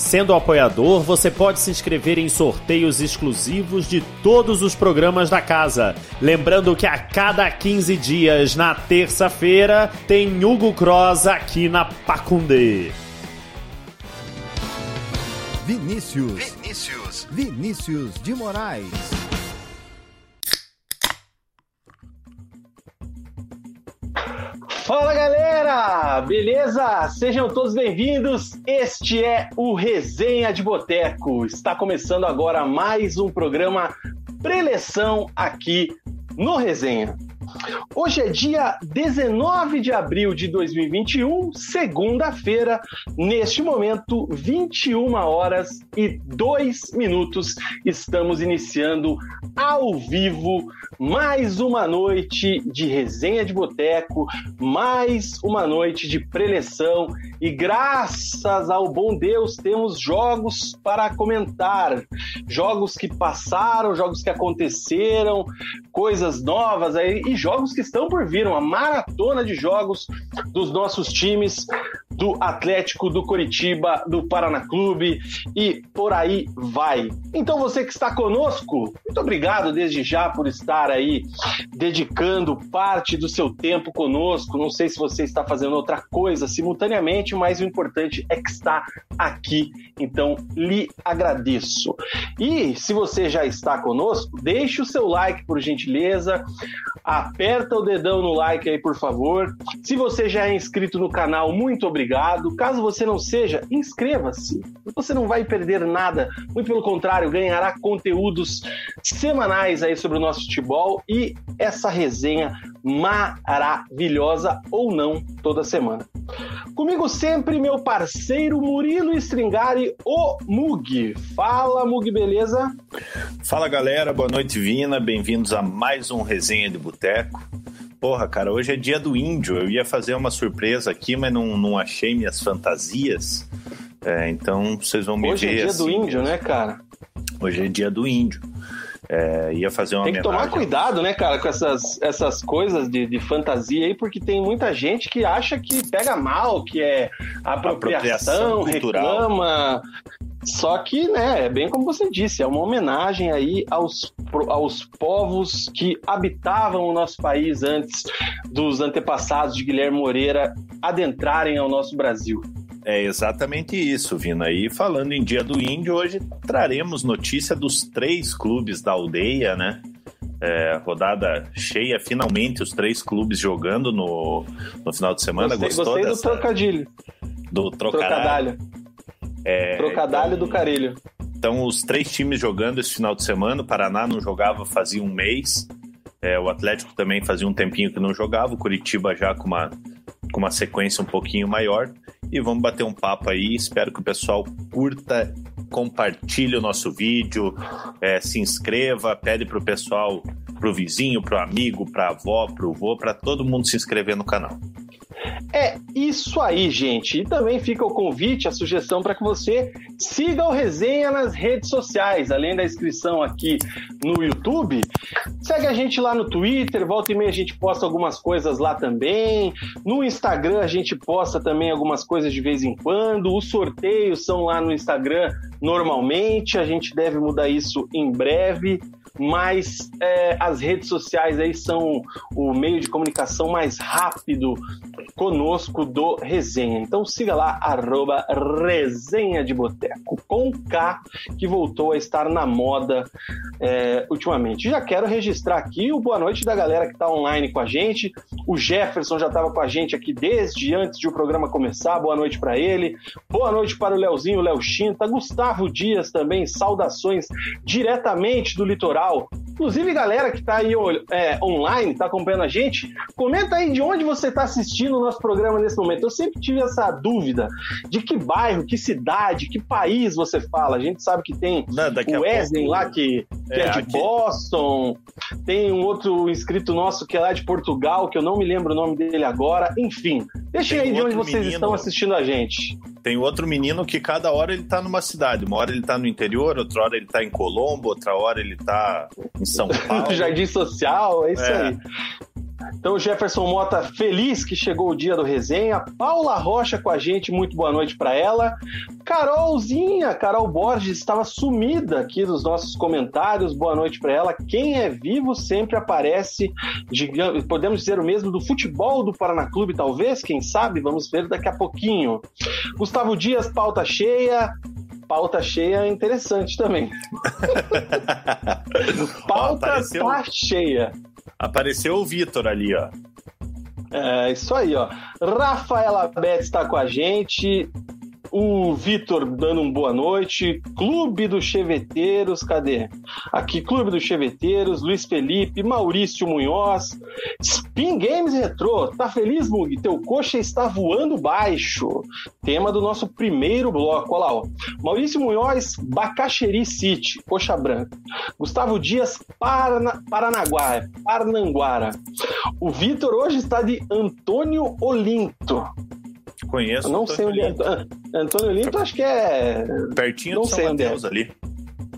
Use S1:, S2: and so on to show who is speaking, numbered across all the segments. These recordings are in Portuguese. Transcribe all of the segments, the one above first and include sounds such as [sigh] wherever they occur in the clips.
S1: Sendo apoiador, você pode se inscrever em sorteios exclusivos de todos os programas da casa. Lembrando que a cada 15 dias, na terça-feira, tem Hugo Cross aqui na Pacundê.
S2: Vinícius. Vinícius. Vinícius de Moraes.
S3: Fala galera, beleza? Sejam todos bem-vindos. Este é o Resenha de Boteco. Está começando agora mais um programa preleção aqui no Resenha. Hoje é dia 19 de abril de 2021, segunda-feira, neste momento, 21 horas e 2 minutos. Estamos iniciando ao vivo mais uma noite de resenha de boteco, mais uma noite de preleção. E graças ao bom Deus temos jogos para comentar, jogos que passaram, jogos que aconteceram, coisas novas aí. E jogos que estão por vir, uma maratona de jogos dos nossos times do Atlético, do Coritiba, do Paraná Clube e por aí vai. Então você que está conosco, muito obrigado desde já por estar aí dedicando parte do seu tempo conosco. Não sei se você está fazendo outra coisa simultaneamente, mas o importante é que está aqui. Então lhe agradeço. E se você já está conosco, deixe o seu like por gentileza, aperta o dedão no like aí por favor. Se você já é inscrito no canal, muito obrigado obrigado. Caso você não seja, inscreva-se. Você não vai perder nada. Muito pelo contrário, ganhará conteúdos semanais aí sobre o nosso futebol e essa resenha maravilhosa ou não toda semana. Comigo sempre meu parceiro Murilo Stringari, o Mug. Fala, Mug, beleza?
S4: Fala, galera. Boa noite, Vina. Bem-vindos a mais um Resenha de Boteco. Porra, cara, hoje é dia do índio. Eu ia fazer uma surpresa aqui, mas não, não achei minhas fantasias. É, então vocês vão me
S3: hoje
S4: ver.
S3: Hoje é dia
S4: assim,
S3: do índio, né, cara?
S4: Hoje é dia do índio. É, ia fazer uma
S3: Tem que tomar cuidado, né, cara, com essas, essas coisas de, de fantasia aí, porque tem muita gente que acha que pega mal, que é apropriação, apropriação reclama. Só que, né, é bem como você disse, é uma homenagem aí aos, aos povos que habitavam o nosso país antes dos antepassados de Guilherme Moreira adentrarem ao nosso Brasil.
S4: É exatamente isso, Vina. E falando em Dia do Índio, hoje traremos notícia dos três clubes da aldeia, né? É, rodada cheia, finalmente os três clubes jogando no, no final de semana.
S3: Gostei,
S4: Gostou
S3: gostei
S4: dessa...
S3: do trocadilho.
S4: Do trocadalho.
S3: É, Trocadalho então, do Carilho.
S4: Então, os três times jogando esse final de semana. O Paraná não jogava fazia um mês. É, o Atlético também fazia um tempinho que não jogava. O Curitiba já com uma, com uma sequência um pouquinho maior. E vamos bater um papo aí. Espero que o pessoal curta, compartilhe o nosso vídeo, é, se inscreva, pede pro pessoal, pro vizinho, pro amigo, pra avó, pro vô, para todo mundo se inscrever no canal.
S3: É isso aí, gente. E também fica o convite, a sugestão para que você siga o Resenha nas redes sociais, além da inscrição aqui no YouTube. Segue a gente lá no Twitter, volta e meia a gente posta algumas coisas lá também. No Instagram a gente posta também algumas coisas de vez em quando. Os sorteios são lá no Instagram normalmente, a gente deve mudar isso em breve mas é, as redes sociais aí são o meio de comunicação mais rápido conosco do Resenha. Então siga lá, arroba Resenha de Boteco, com K, que voltou a estar na moda é, ultimamente. Já quero registrar aqui o boa noite da galera que está online com a gente. O Jefferson já estava com a gente aqui desde antes de o programa começar. Boa noite para ele. Boa noite para o Leozinho, Léo Chinta. Gustavo Dias também, saudações diretamente do litoral. Inclusive, galera que está aí é, online, está acompanhando a gente, comenta aí de onde você está assistindo o nosso programa nesse momento. Eu sempre tive essa dúvida de que bairro, que cidade, que país você fala. A gente sabe que tem Não, o Wesley pouco... lá que, que é, é, de aqui... Boston, tem um outro inscrito nosso que é lá de Portugal, que eu não me lembro o nome dele agora. Enfim, deixem aí de onde vocês menino... estão assistindo a gente.
S4: Tem outro menino que cada hora ele tá numa cidade. Uma hora ele tá no interior, outra hora ele tá em Colombo, outra hora ele tá em São [laughs] Paulo.
S3: Jardim Social, é isso é. aí. Então, Jefferson Mota, feliz que chegou o dia do resenha. Paula Rocha com a gente, muito boa noite para ela. Carolzinha, Carol Borges, estava sumida aqui nos nossos comentários. Boa noite para ela. Quem é vivo sempre aparece. Digamos, podemos dizer o mesmo do futebol do Paraná Clube, talvez? Quem sabe? Vamos ver daqui a pouquinho. Gustavo Dias, pauta cheia pauta cheia é interessante também. [laughs] pauta Apareceu... tá cheia.
S4: Apareceu o Vitor ali, ó.
S3: É, isso aí, ó. Rafaela Betts está com a gente. O Vitor dando um boa noite. Clube dos Cheveteiros, cadê? Aqui, Clube dos Cheveteiros, Luiz Felipe, Maurício Munhoz. Spin Games Retro, tá feliz, Mug? Teu coxa está voando baixo. Tema do nosso primeiro bloco, olha lá, ó. Maurício Munhoz, Bacaxeri City, coxa branca. Gustavo Dias, Parana, Paranaguá, Parnanguara. O Vitor hoje está de Antônio Olinto.
S4: Conheço.
S3: Eu não sei onde é. Antônio Linto, acho que é.
S4: Pertinho não de São é. Mateus é. ali.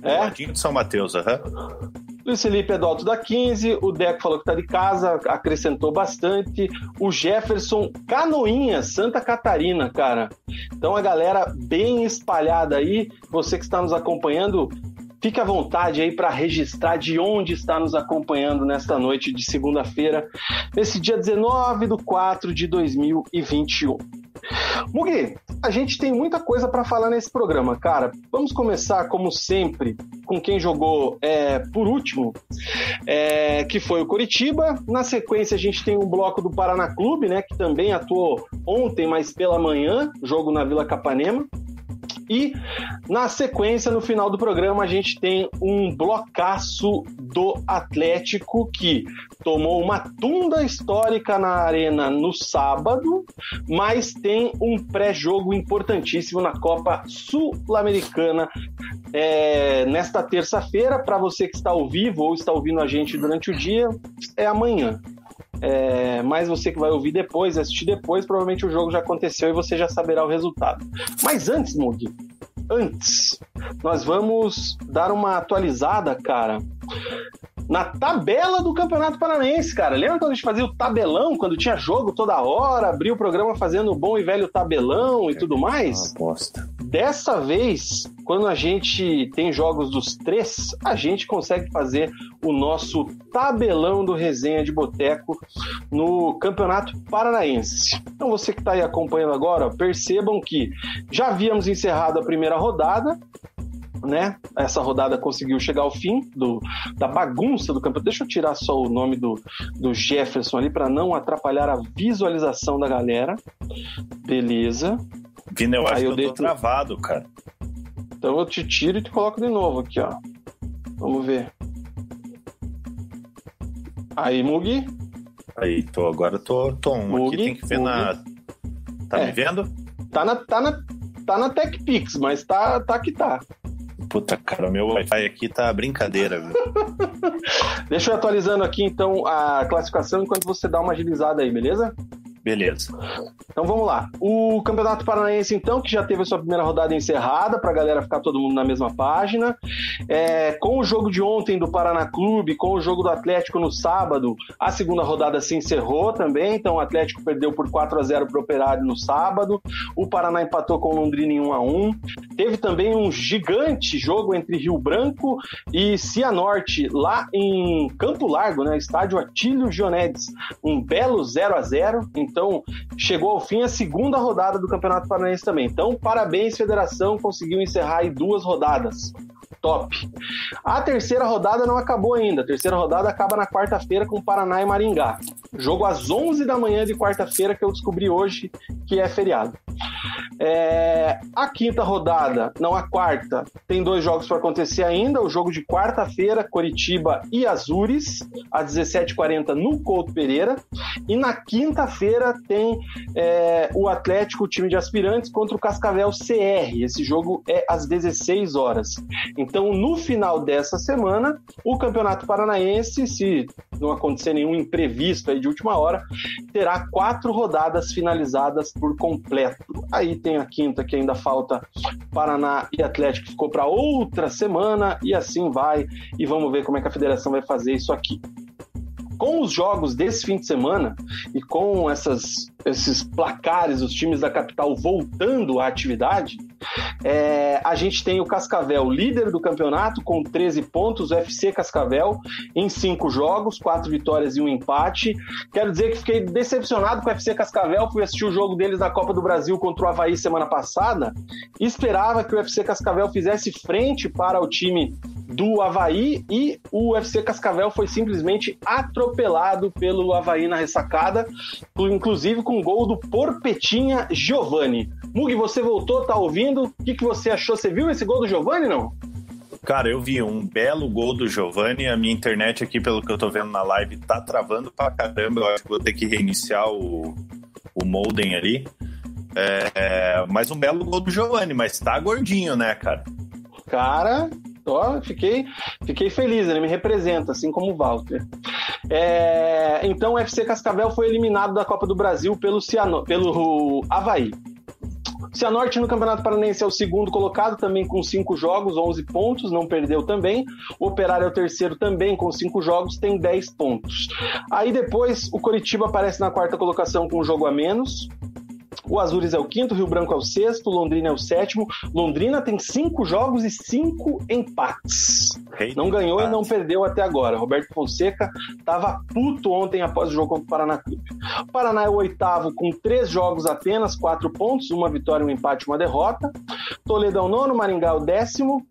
S4: É? Pertinho de São Mateus, aham. Uhum.
S3: Luiz Felipe é do Alto da 15, o Deco falou que tá de casa, acrescentou bastante. O Jefferson Canoinha, Santa Catarina, cara. Então a galera bem espalhada aí. Você que está nos acompanhando, fique à vontade aí para registrar de onde está nos acompanhando nesta noite de segunda-feira, nesse dia 19 de 4 de 2021. Mugi, a gente tem muita coisa para falar nesse programa, cara. Vamos começar, como sempre, com quem jogou é, por último, é, que foi o Coritiba. Na sequência, a gente tem um bloco do Paraná Clube, né, que também atuou ontem, mas pela manhã, jogo na Vila Capanema. E na sequência, no final do programa, a gente tem um blocaço do Atlético que tomou uma tunda histórica na arena no sábado, mas tem um pré-jogo importantíssimo na Copa Sul-Americana é, nesta terça-feira. Para você que está ao vivo ou está ouvindo a gente durante o dia, é amanhã. É, mas você que vai ouvir depois, assistir depois, provavelmente o jogo já aconteceu e você já saberá o resultado. Mas antes, Mug, antes, nós vamos dar uma atualizada, cara, na tabela do Campeonato Paranaense, cara. Lembra quando a gente fazia o tabelão, quando tinha jogo toda hora, abria o programa fazendo o bom e velho tabelão e tudo mais?
S4: Aposta.
S3: Dessa vez, quando a gente tem jogos dos três, a gente consegue fazer o nosso tabelão do resenha de boteco no Campeonato Paranaense. Então você que está aí acompanhando agora, percebam que já havíamos encerrado a primeira rodada, né? Essa rodada conseguiu chegar ao fim do, da bagunça do campeonato. Deixa eu tirar só o nome do, do Jefferson ali para não atrapalhar a visualização da galera. Beleza.
S4: Eu acho Aí eu que eu tô travado, cara.
S3: Então eu te tiro e te coloco de novo aqui, ó. Vamos ver. Aí, Mugi.
S4: Aí, tô, agora tô, tô um Mugi, aqui, tem que ver Mugi. na... Tá é. me vendo?
S3: Tá na, tá na, tá na TechPix, mas tá, tá que tá.
S4: Puta, cara, meu Wi-Fi aqui tá brincadeira, viu? [laughs]
S3: Deixa eu atualizando aqui, então, a classificação enquanto você dá uma agilizada aí, beleza?
S4: Beleza.
S3: Então vamos lá. O Campeonato Paranaense, então, que já teve a sua primeira rodada encerrada, para a galera ficar todo mundo na mesma página. É, com o jogo de ontem do Paraná Clube, com o jogo do Atlético no sábado, a segunda rodada se encerrou também. Então o Atlético perdeu por 4 a 0 para o Operário no sábado. O Paraná empatou com o Londrina em 1 a 1 Teve também um gigante jogo entre Rio Branco e Cianorte, lá em Campo Largo, né? Estádio Atílio Gionedes. Um belo 0 a 0 então, chegou ao fim a segunda rodada do Campeonato Paranaense também. Então, parabéns, federação, conseguiu encerrar aí duas rodadas top. A terceira rodada não acabou ainda. A terceira rodada acaba na quarta-feira com Paraná e Maringá. Jogo às 11 da manhã de quarta-feira que eu descobri hoje que é feriado. É, a quinta rodada, não a quarta, tem dois jogos para acontecer ainda. O jogo de quarta-feira, Coritiba e Azures, às 17h40 no Couto Pereira. E na quinta-feira tem é, o Atlético, o time de aspirantes, contra o Cascavel CR. Esse jogo é às 16 horas. Então, no final dessa semana, o Campeonato Paranaense, se não acontecer nenhum imprevisto aí de última hora, terá quatro rodadas finalizadas por completo. Aí tem a quinta que ainda falta Paraná e Atlético, ficou para outra semana, e assim vai. E vamos ver como é que a federação vai fazer isso aqui com os jogos desse fim de semana e com essas, esses placares, os times da capital voltando à atividade, é, a gente tem o Cascavel, líder do campeonato, com 13 pontos, o FC Cascavel, em cinco jogos, quatro vitórias e um empate. Quero dizer que fiquei decepcionado com o FC Cascavel, fui assistir o jogo deles na Copa do Brasil contra o Havaí semana passada, esperava que o FC Cascavel fizesse frente para o time do Havaí e o UFC Cascavel foi simplesmente atropelado pelo Havaí na ressacada, inclusive com o gol do Porpetinha Giovanni. Mug, você voltou, tá ouvindo? O que, que você achou? Você viu esse gol do Giovanni, não?
S4: Cara, eu vi um belo gol do Giovanni. A minha internet aqui, pelo que eu tô vendo na live, tá travando pra caramba. Eu acho que vou ter que reiniciar o, o modem ali. É, é, mas um belo gol do Giovanni, mas tá gordinho, né, cara?
S3: Cara, Ó, fiquei, fiquei feliz, ele me representa, assim como o Walter. É, então o FC Cascavel foi eliminado da Copa do Brasil pelo, Ciano, pelo Havaí. Cianorte no Campeonato Paranense é o segundo colocado, também com cinco jogos, 11 pontos, não perdeu também. O Operário é o terceiro também, com cinco jogos, tem 10 pontos. Aí depois o Coritiba aparece na quarta colocação com um jogo a menos, o Azures é o quinto, Rio Branco é o sexto, Londrina é o sétimo. Londrina tem cinco jogos e cinco empates. não ganhou empate. e não perdeu até agora. Roberto Fonseca estava puto ontem após o jogo contra o Paraná Clube. O Paraná é o oitavo com três jogos apenas, quatro pontos, uma vitória, um empate, uma derrota. Toledo é o nono, Maringá é o décimo.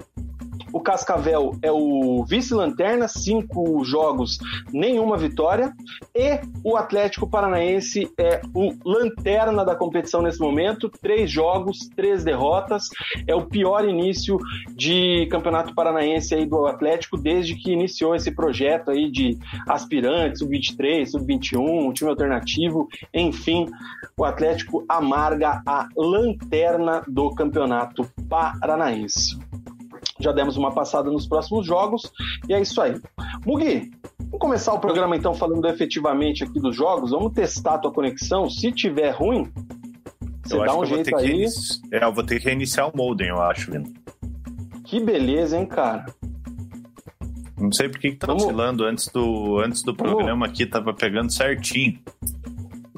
S3: O Cascavel é o vice-lanterna, cinco jogos, nenhuma vitória. E o Atlético Paranaense é o lanterna da competição nesse momento, três jogos, três derrotas. É o pior início de campeonato paranaense aí do Atlético desde que iniciou esse projeto aí de aspirantes, sub-23, sub-21, time alternativo, enfim, o Atlético amarga a lanterna do campeonato paranaense já demos uma passada nos próximos jogos, e é isso aí. Mugi, vamos começar o programa então falando efetivamente aqui dos jogos, vamos testar a tua conexão, se tiver ruim, você eu dá um jeito aí.
S4: É, eu vou ter que reiniciar o modem, eu acho, Lino.
S3: Que beleza, hein, cara?
S4: Não sei por que, que tá vamos... oscilando antes do, antes do programa aqui, tava pegando certinho.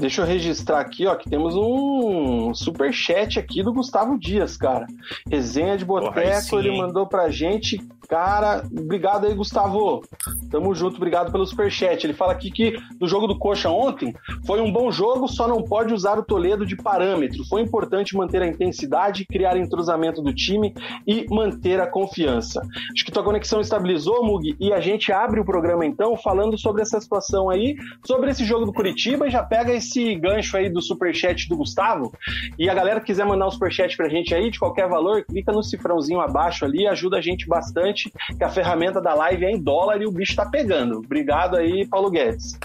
S3: Deixa eu registrar aqui, ó, que temos um super chat aqui do Gustavo Dias, cara. Resenha de Boteco, ele mandou pra gente Cara, obrigado aí, Gustavo. Tamo junto, obrigado pelo superchat. Ele fala aqui que no jogo do Coxa ontem foi um bom jogo, só não pode usar o Toledo de parâmetro. Foi importante manter a intensidade, criar entrosamento do time e manter a confiança. Acho que tua conexão estabilizou, Mug, e a gente abre o programa então falando sobre essa situação aí, sobre esse jogo do Curitiba e já pega esse gancho aí do superchat do Gustavo. E a galera que quiser mandar um superchat pra gente aí, de qualquer valor, clica no cifrãozinho abaixo ali, ajuda a gente bastante que a ferramenta da live é em dólar e o bicho tá pegando. Obrigado aí, Paulo Guedes.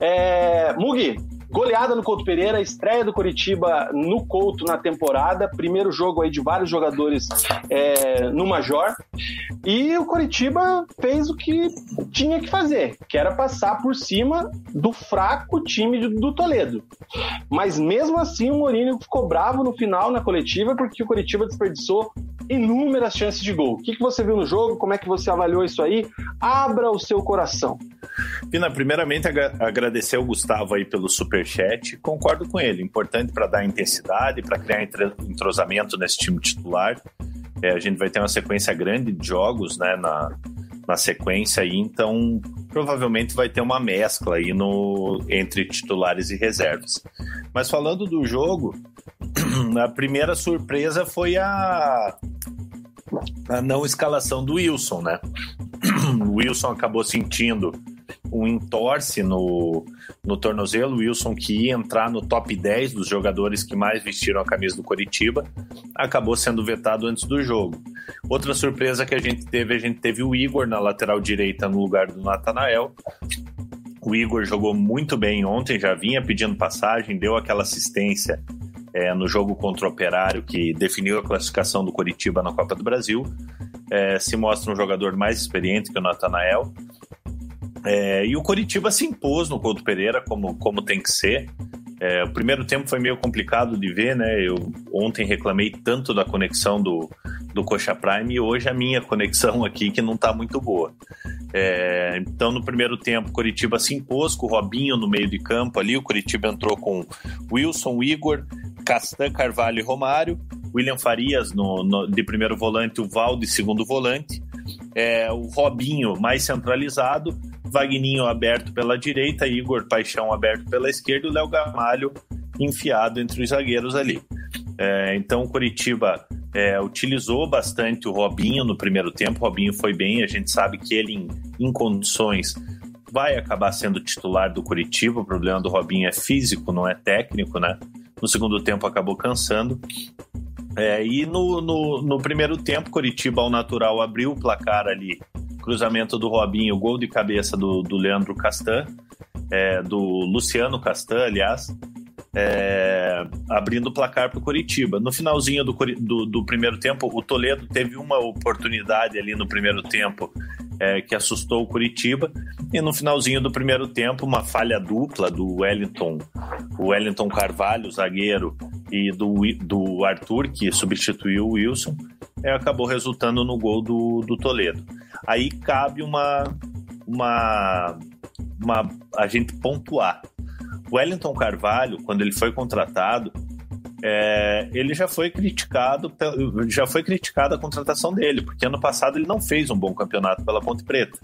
S3: É, Mugi, Goleada no Couto Pereira, estreia do Coritiba no Couto na temporada, primeiro jogo aí de vários jogadores é, no Major. E o Coritiba fez o que tinha que fazer, que era passar por cima do fraco time do Toledo. Mas mesmo assim o Mourinho ficou bravo no final na coletiva porque o Coritiba desperdiçou inúmeras chances de gol. O que, que você viu no jogo? Como é que você avaliou isso aí? Abra o seu coração.
S4: Pina, primeiramente agradecer ao Gustavo aí pelo super chat. Concordo com ele. Importante para dar intensidade, para criar entrosamento nesse time titular. É, a gente vai ter uma sequência grande de jogos, né, na, na sequência aí, então provavelmente vai ter uma mescla aí no, entre titulares e reservas. Mas falando do jogo, [clears throat] a primeira surpresa foi a, a não escalação do Wilson, né? [clears throat] O Wilson acabou sentindo um entorce no, no tornozelo. Wilson, que ia entrar no top 10 dos jogadores que mais vestiram a camisa do Coritiba, acabou sendo vetado antes do jogo. Outra surpresa que a gente teve, a gente teve o Igor na lateral direita no lugar do Natanael. O Igor jogou muito bem ontem, já vinha pedindo passagem, deu aquela assistência é, no jogo contra o Operário que definiu a classificação do Coritiba na Copa do Brasil. É, se mostra um jogador mais experiente que o Natanael. É, e o Coritiba se impôs no Couto Pereira, como, como tem que ser. É, o primeiro tempo foi meio complicado de ver, né? Eu ontem reclamei tanto da conexão do, do Coxa Prime e hoje a minha conexão [laughs] aqui que não está muito boa. É, então, no primeiro tempo, Curitiba se impôs com o Robinho no meio de campo ali. O Curitiba entrou com Wilson, Igor, Castan, Carvalho e Romário. William Farias no, no, de primeiro volante, o Val de segundo volante. É, o Robinho mais centralizado Vagninho aberto pela direita, Igor Paixão aberto pela esquerda o Léo Gamalho enfiado entre os zagueiros ali. É, então o Curitiba é, utilizou bastante o Robinho no primeiro tempo. O Robinho foi bem, a gente sabe que ele, em, em condições, vai acabar sendo titular do Curitiba. O problema do Robinho é físico, não é técnico, né? No segundo tempo acabou cansando. É, e no, no, no primeiro tempo, Curitiba, ao natural, abriu o placar ali cruzamento do Robinho, gol de cabeça do, do Leandro Castan, é, do Luciano Castan, aliás, é, abrindo o placar para o Curitiba. No finalzinho do, do, do, primeiro tempo, o Toledo teve uma oportunidade ali no primeiro tempo é, que assustou o Curitiba, e no finalzinho do primeiro tempo, uma falha dupla do Wellington, Wellington Carvalho, zagueiro, e do, do Arthur, que substituiu o Wilson, é, acabou resultando no gol do, do Toledo. Aí cabe uma, uma, uma a gente pontuar. O Wellington Carvalho, quando ele foi contratado, é, ele já foi criticado, já foi criticado a contratação dele, porque ano passado ele não fez um bom campeonato pela Ponte Preta.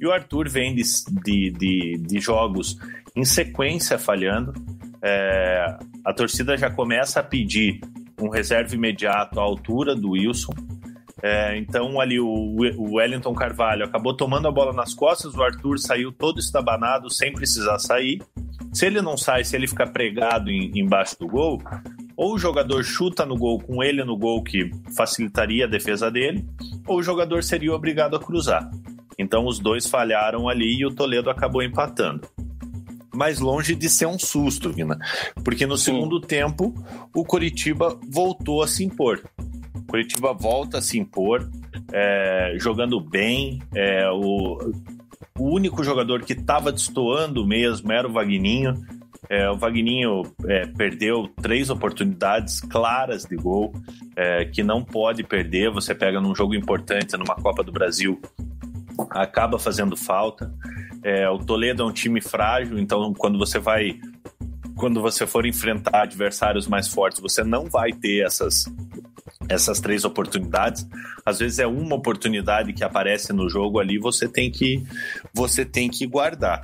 S4: E o Arthur vem de, de, de, de jogos em sequência falhando. É, a torcida já começa a pedir um reserva imediato à altura do Wilson. É, então ali o, o, Wellington Carvalho acabou tomando a bola nas costas, o Arthur saiu todo estabanado sem precisar sair. Se ele não sai, se ele ficar pregado em, embaixo do gol, ou o jogador chuta no gol com ele no gol que facilitaria a defesa dele, ou o jogador seria obrigado a cruzar. Então os dois falharam ali e o Toledo acabou empatando mais longe de ser um susto, Vina. Porque no segundo tempo, o Coritiba voltou a se impor. O Coritiba volta a se impor, é, jogando bem. É, o, o único jogador que estava destoando mesmo era o Vagninho. É, o Vagninho é, perdeu três oportunidades claras de gol é, que não pode perder. Você pega num jogo importante, numa Copa do Brasil, acaba fazendo falta. É, o Toledo é um time frágil, então quando você vai. Quando você for enfrentar adversários mais fortes, você não vai ter essas, essas três oportunidades. Às vezes é uma oportunidade que aparece no jogo ali, você tem que, você tem que guardar.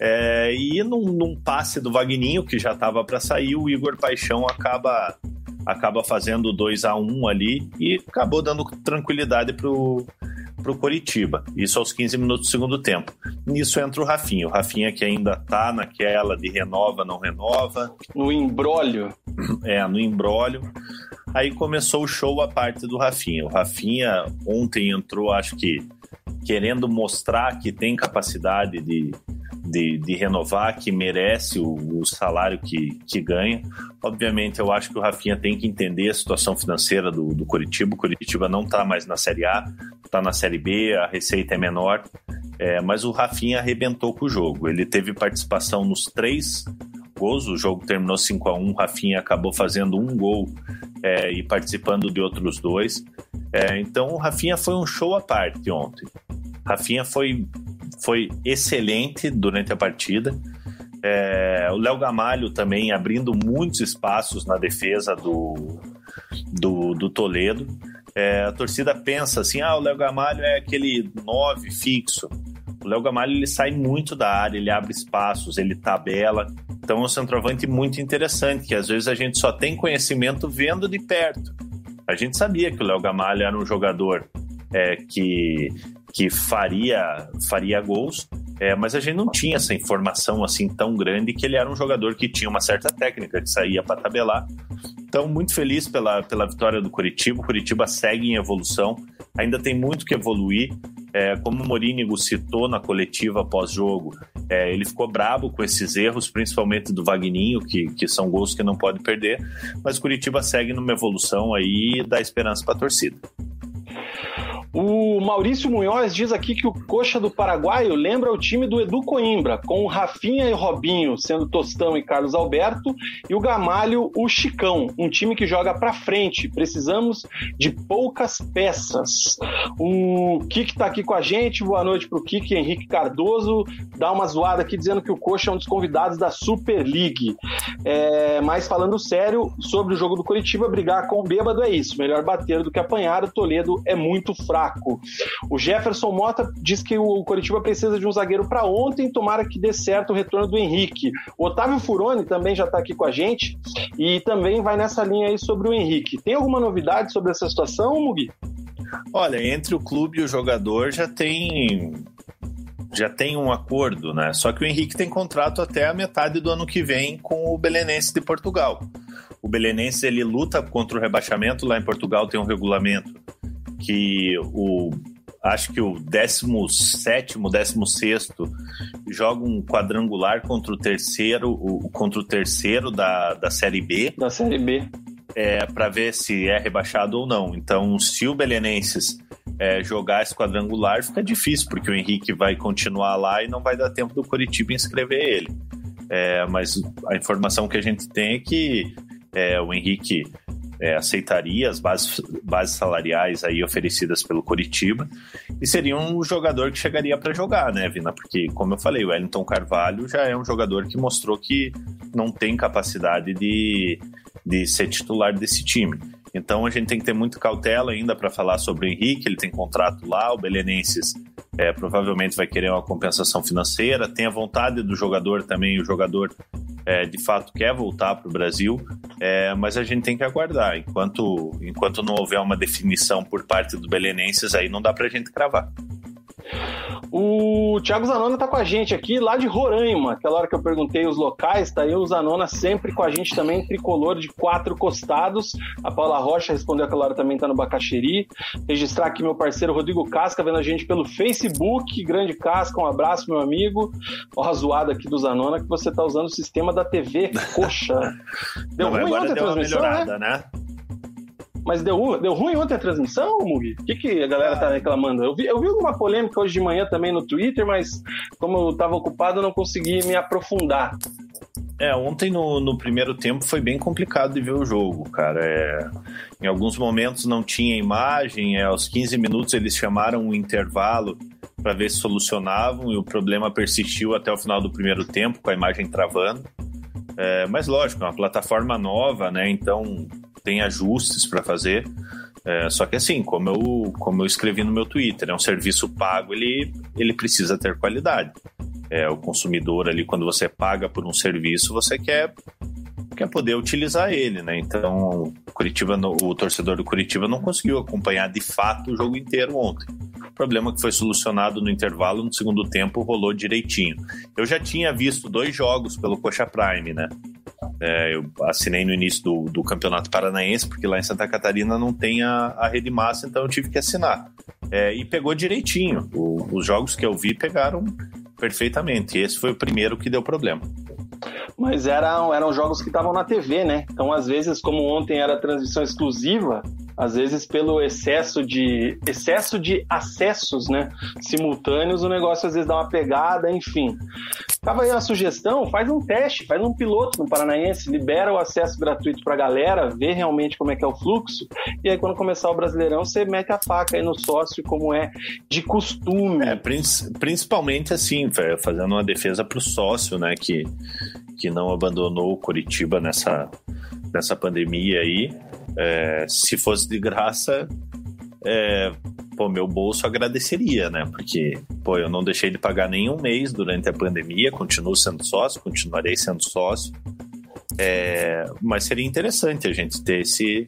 S4: É, e num, num, passe do Vagninho, que já estava para sair, o Igor Paixão acaba acaba fazendo 2 a 1 um ali e acabou dando tranquilidade pro para o Coritiba. Isso aos 15 minutos do segundo tempo. Nisso entra o Rafinha. O Rafinha que ainda tá naquela de renova, não renova.
S3: No embrólio.
S4: É, no embrólio. Aí começou o show a parte do Rafinha. O Rafinha ontem entrou, acho que querendo mostrar que tem capacidade de, de, de renovar, que merece o, o, salário que, que ganha. Obviamente, eu acho que o Rafinha tem que entender a situação financeira do, do Curitiba. O Curitiba não está mais na Série A, está na Série B, a receita é menor. É, mas o Rafinha arrebentou com o jogo. Ele teve participação nos três gols, o jogo terminou 5 a 1 o Rafinha acabou fazendo um gol é, e participando de outros dois. É, então o Rafinha foi um show à parte ontem. Rafinha foi, foi excelente durante a partida. É, o Léo Gamalho também abrindo muitos espaços na defesa do, do, do Toledo. É, a torcida pensa assim: ah, o Léo Gamalho é aquele 9 fixo. O Léo Gamalho ele sai muito da área, ele abre espaços, ele tabela. Então é um centroavante muito interessante, que às vezes a gente só tem conhecimento vendo de perto. A gente sabia que o Léo Gamalho era um jogador é, que, que faria, faria gols, é, mas a gente não tinha essa informação assim tão grande que ele era um jogador que tinha uma certa técnica, que saía para tabelar. Então, muito feliz pela, pela vitória do Curitiba. O Curitiba segue em evolução, ainda tem muito que evoluir. É, como o Morínigo citou na coletiva pós-jogo, é, ele ficou brabo com esses erros, principalmente do Vagninho, que, que são gols que não pode perder. Mas Curitiba segue numa evolução aí e dá esperança para a torcida.
S3: O Maurício Munhoz diz aqui que o Coxa do Paraguaio lembra o time do Edu Coimbra, com o Rafinha e Robinho sendo Tostão e Carlos Alberto, e o Gamalho, o Chicão, um time que joga para frente. Precisamos de poucas peças. O Kik tá aqui com a gente, boa noite pro Kik, Henrique Cardoso, dá uma zoada aqui dizendo que o Coxa é um dos convidados da Super League. É, mas falando sério, sobre o jogo do Curitiba, brigar com o bêbado é isso, melhor bater do que apanhar, o Toledo é muito fraco fraco. O Jefferson Mota diz que o Coritiba precisa de um zagueiro para ontem, tomara que dê certo o retorno do Henrique. O Otávio Furoni também já está aqui com a gente e também vai nessa linha aí sobre o Henrique. Tem alguma novidade sobre essa situação, Mugi?
S4: Olha, entre o clube e o jogador já tem já tem um acordo, né? Só que o Henrique tem contrato até a metade do ano que vem com o Belenense de Portugal. O Belenense ele luta contra o rebaixamento lá em Portugal tem um regulamento que o acho que o 17 16 joga um quadrangular contra o terceiro, o, contra o terceiro da, da Série B.
S3: Da Série B.
S4: É, para ver se é rebaixado ou não. Então, se o Belenenses é, jogar esse quadrangular, fica difícil, porque o Henrique vai continuar lá e não vai dar tempo do Curitiba inscrever ele. É, mas a informação que a gente tem é que é, o Henrique é, aceitaria as bases, bases salariais aí oferecidas pelo Coritiba e seria um jogador que chegaria para jogar, né, Vina? Porque, como eu falei, o Wellington Carvalho já é um jogador que mostrou que não tem capacidade de, de ser titular desse time. Então a gente tem que ter muita cautela ainda para falar sobre o Henrique, ele tem contrato lá, o Belenenses é, provavelmente vai querer uma compensação financeira, tem a vontade do jogador também, o jogador é, de fato quer voltar para o Brasil, é, mas a gente tem que aguardar. Enquanto, enquanto não houver uma definição por parte do Belenenses, aí não dá para a gente cravar.
S3: O Thiago Zanona tá com a gente aqui, lá de Roraima. Aquela hora que eu perguntei os locais, tá aí o Zanona sempre com a gente também, tricolor de quatro costados. A Paula Rocha respondeu aquela hora também, tá no Bacaxeri. Registrar aqui meu parceiro Rodrigo Casca, vendo a gente pelo Facebook. Grande Casca, um abraço, meu amigo. Ó, a zoada aqui do Zanona, que você tá usando o sistema da TV Coxa. [laughs]
S4: Deu Não, ruim ontem a transmissão, né? melhorada, né? né?
S3: Mas deu, deu ruim ontem a transmissão, Mugi? O que, que a galera tá reclamando? Eu vi, eu vi alguma polêmica hoje de manhã também no Twitter, mas como eu tava ocupado, eu não consegui me aprofundar.
S4: É, ontem no, no primeiro tempo foi bem complicado de ver o jogo, cara. É, em alguns momentos não tinha imagem, é, aos 15 minutos eles chamaram um intervalo para ver se solucionavam e o problema persistiu até o final do primeiro tempo, com a imagem travando. É, mas lógico, é uma plataforma nova, né? Então tem ajustes para fazer. É, só que assim, como eu, como eu escrevi no meu Twitter, é um serviço pago, ele, ele precisa ter qualidade. É, o consumidor ali, quando você paga por um serviço, você quer, quer poder utilizar ele, né? Então, o, Curitiba, o torcedor do Curitiba não conseguiu acompanhar de fato o jogo inteiro ontem. O problema que foi solucionado no intervalo, no segundo tempo, rolou direitinho. Eu já tinha visto dois jogos pelo Coxa Prime, né? É, eu assinei no início do, do Campeonato Paranaense, porque lá em Santa Catarina não tem a, a rede massa, então eu tive que assinar. É, e pegou direitinho. O, os jogos que eu vi pegaram perfeitamente. Esse foi o primeiro que deu problema.
S3: Mas eram, eram jogos que estavam na TV, né? Então, às vezes, como ontem era transmissão exclusiva, às vezes pelo excesso de excesso de acessos, né, simultâneos, o negócio às vezes dá uma pegada, enfim. Tava aí uma sugestão, faz um teste, faz um piloto no Paranaense, libera o acesso gratuito pra galera, vê realmente como é que é o fluxo, e aí quando começar o Brasileirão, você mete a faca aí no sócio como é de costume. É,
S4: principalmente assim, fazendo uma defesa pro sócio, né, que que não abandonou o Curitiba nessa nessa pandemia aí. É, se fosse de graça, é, pô, meu bolso agradeceria, né? Porque, pô, eu não deixei de pagar nenhum mês durante a pandemia, continuo sendo sócio, continuarei sendo sócio. É, mas seria interessante a gente ter esse,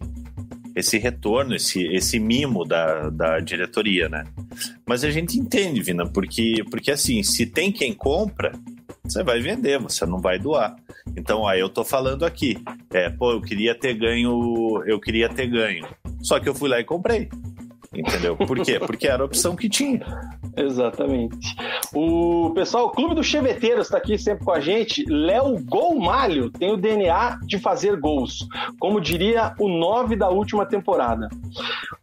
S4: esse retorno, esse, esse mimo da, da diretoria, né? Mas a gente entende, Vina, porque, porque assim, se tem quem compra, você vai vender, você não vai doar. Então, aí eu tô falando aqui, é, pô, eu queria ter ganho, eu queria ter ganho. Só que eu fui lá e comprei. Entendeu? Por quê? Porque era a opção que tinha. [laughs]
S3: Exatamente. O pessoal, o Clube dos Cheveteiros está aqui sempre com a gente. Léo Golmalho tem o DNA de fazer gols. Como diria o 9 da última temporada.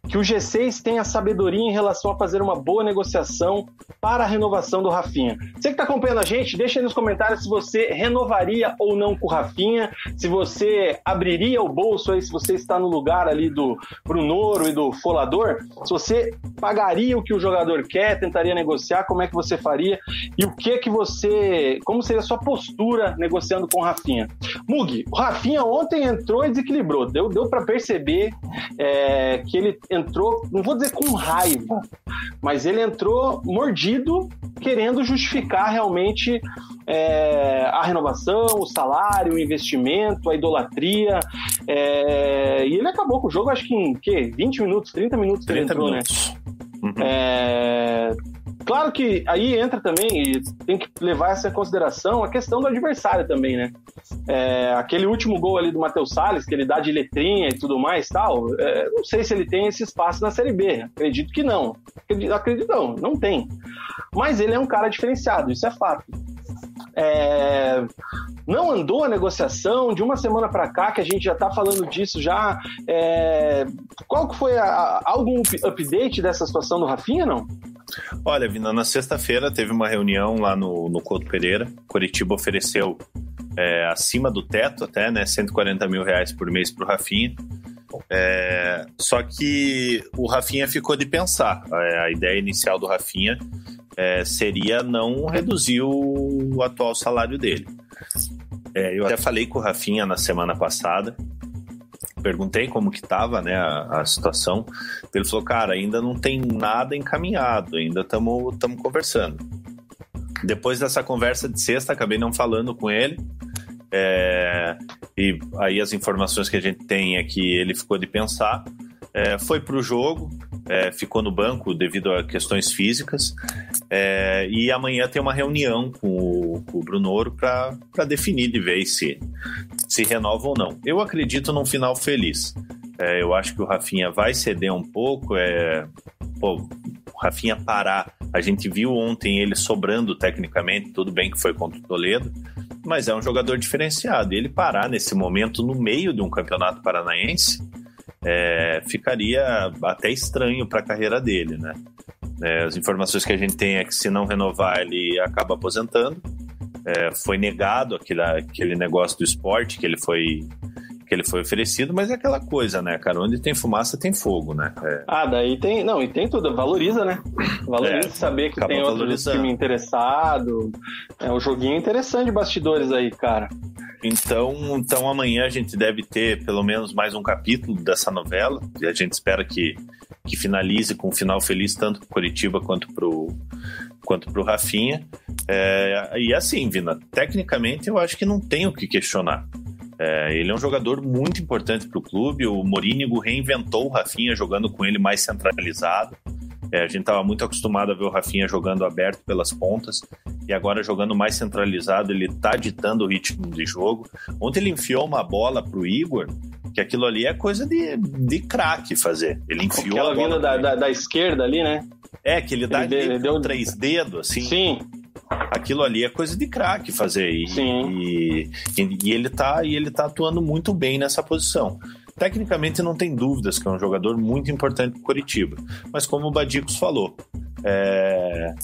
S3: Que o G6 tenha sabedoria em relação a fazer uma boa negociação para a renovação do Rafinha. Você que está acompanhando a gente, deixa aí nos comentários se você renovaria ou não com o Rafinha, se você abriria o bolso aí, se você está no lugar ali do Brunoro e do Folador, se você pagaria o que o jogador quer, tentaria negociar, como é que você faria e o que que você, como seria a sua postura negociando com o Rafinha. Mug, o Rafinha ontem entrou e desequilibrou, deu, deu para perceber é, que ele entrou, não vou dizer com raiva, mas ele entrou mordido, querendo justificar realmente é, a renovação, o salário, o investimento, a idolatria. É, e ele acabou com o jogo, acho que em que, 20 minutos, 30 minutos 30 né? Uhum. É, Claro que aí entra também, e tem que levar essa em consideração, a questão do adversário também, né? É, aquele último gol ali do Matheus Salles, que ele dá de letrinha e tudo mais tal, é, não sei se ele tem esse espaço na Série B. Acredito que não. Acredito, acredito não, não tem. Mas ele é um cara diferenciado, isso é fato. É, não andou a negociação de uma semana para cá que a gente já está falando disso já. É, qual que foi a, a, algum update dessa situação do Rafinha, não?
S4: Olha, Vina, na sexta-feira teve uma reunião lá no, no Couto Pereira. Curitiba ofereceu é, acima do teto até, né? 140 mil reais por mês para o Rafinha. É, só que o Rafinha ficou de pensar. É, a ideia inicial do Rafinha é, seria não reduzir o, o atual salário dele. É, eu até falei com o Rafinha na semana passada perguntei como que tava, né, a, a, situação. Ele falou, cara, ainda não tem nada encaminhado, ainda estamos conversando. Depois dessa conversa de sexta, acabei não falando com ele. É, e aí as informações que a gente tem é que ele ficou de pensar, é, foi para o jogo, é, ficou no banco devido a questões físicas. É, e amanhã tem uma reunião com o, com o Brunoro para definir de vez se, se renova ou não. Eu acredito num final feliz. É, eu acho que o Rafinha vai ceder um pouco. É, pô, o Rafinha parar. A gente viu ontem ele sobrando tecnicamente, tudo bem que foi contra o Toledo, mas é um jogador diferenciado. E ele parar nesse momento no meio de um campeonato paranaense é, ficaria até estranho para a carreira dele, né? É, as informações que a gente tem é que se não renovar ele acaba aposentando. É, foi negado aquele, aquele negócio do esporte que ele foi que ele foi oferecido, mas é aquela coisa, né, cara? Onde tem fumaça tem fogo, né?
S3: É. Ah, daí tem. Não, e tem tudo, valoriza, né? Valoriza é, saber que tem outro time interessado. É um joguinho interessante de bastidores aí, cara.
S4: Então, então amanhã a gente deve ter pelo menos mais um capítulo dessa novela. E a gente espera que, que finalize com um final feliz tanto para Curitiba quanto para o quanto pro Rafinha. É, e assim, Vina, tecnicamente eu acho que não tem o que questionar. É, ele é um jogador muito importante para o clube. O Morínigo reinventou o Rafinha jogando com ele mais centralizado. É, a gente estava muito acostumado a ver o Rafinha jogando aberto pelas pontas e agora jogando mais centralizado, ele está ditando o ritmo de jogo. Ontem ele enfiou uma bola para o Igor, que aquilo ali é coisa de, de craque fazer. Ele enfiou
S3: Aquela a bola. da, da, da, esquerda ali, né?
S4: É, que ele dá ele, deu, deu três dedos, assim.
S3: Sim.
S4: Aquilo ali é coisa de craque fazer. E, e, e, ele tá, e ele tá atuando muito bem nessa posição. Tecnicamente, não tem dúvidas que é um jogador muito importante para Curitiba. Mas como o Badicos falou, é...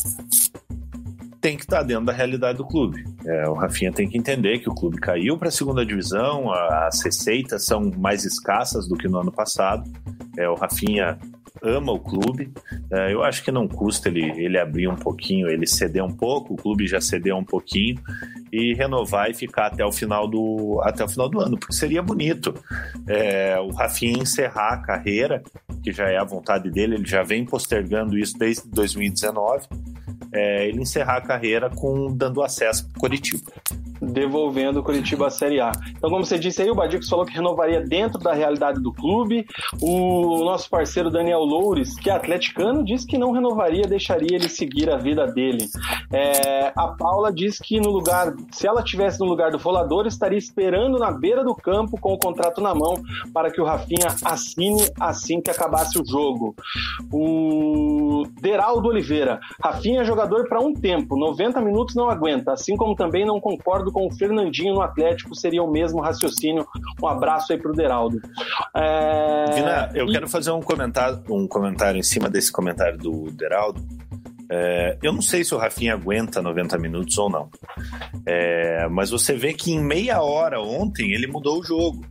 S4: tem que estar tá dentro da realidade do clube. É, o Rafinha tem que entender que o clube caiu para a segunda divisão, as receitas são mais escassas do que no ano passado. É, o Rafinha ama o clube. É, eu acho que não custa ele, ele abrir um pouquinho, ele ceder um pouco, o clube já cedeu um pouquinho e renovar e ficar até o final do, até o final do ano, porque seria bonito é, o Rafinha encerrar a carreira, que já é a vontade dele, ele já vem postergando isso desde 2019 é, ele encerrar a carreira com dando acesso para Curitiba.
S3: Devolvendo o Curitiba à Série A. Então, como você disse aí, o Badicos falou que renovaria dentro da realidade do clube. O nosso parceiro Daniel Loures, que é atleticano, disse que não renovaria, deixaria ele seguir a vida dele. É, a Paula diz que no lugar, se ela tivesse no lugar do Volador, estaria esperando na beira do campo com o contrato na mão para que o Rafinha assine assim que acabasse o jogo. O Deraldo Oliveira, Rafinha joga jogador para um tempo, 90 minutos não aguenta, assim como também não concordo com o Fernandinho no Atlético, seria o mesmo raciocínio. Um abraço aí pro Deraldo.
S4: É... Vina, eu e... quero fazer um comentário, um comentário em cima desse comentário do Deraldo. É, eu não sei se o Rafinha aguenta 90 minutos ou não. É, mas você vê que em meia hora ontem ele mudou o jogo.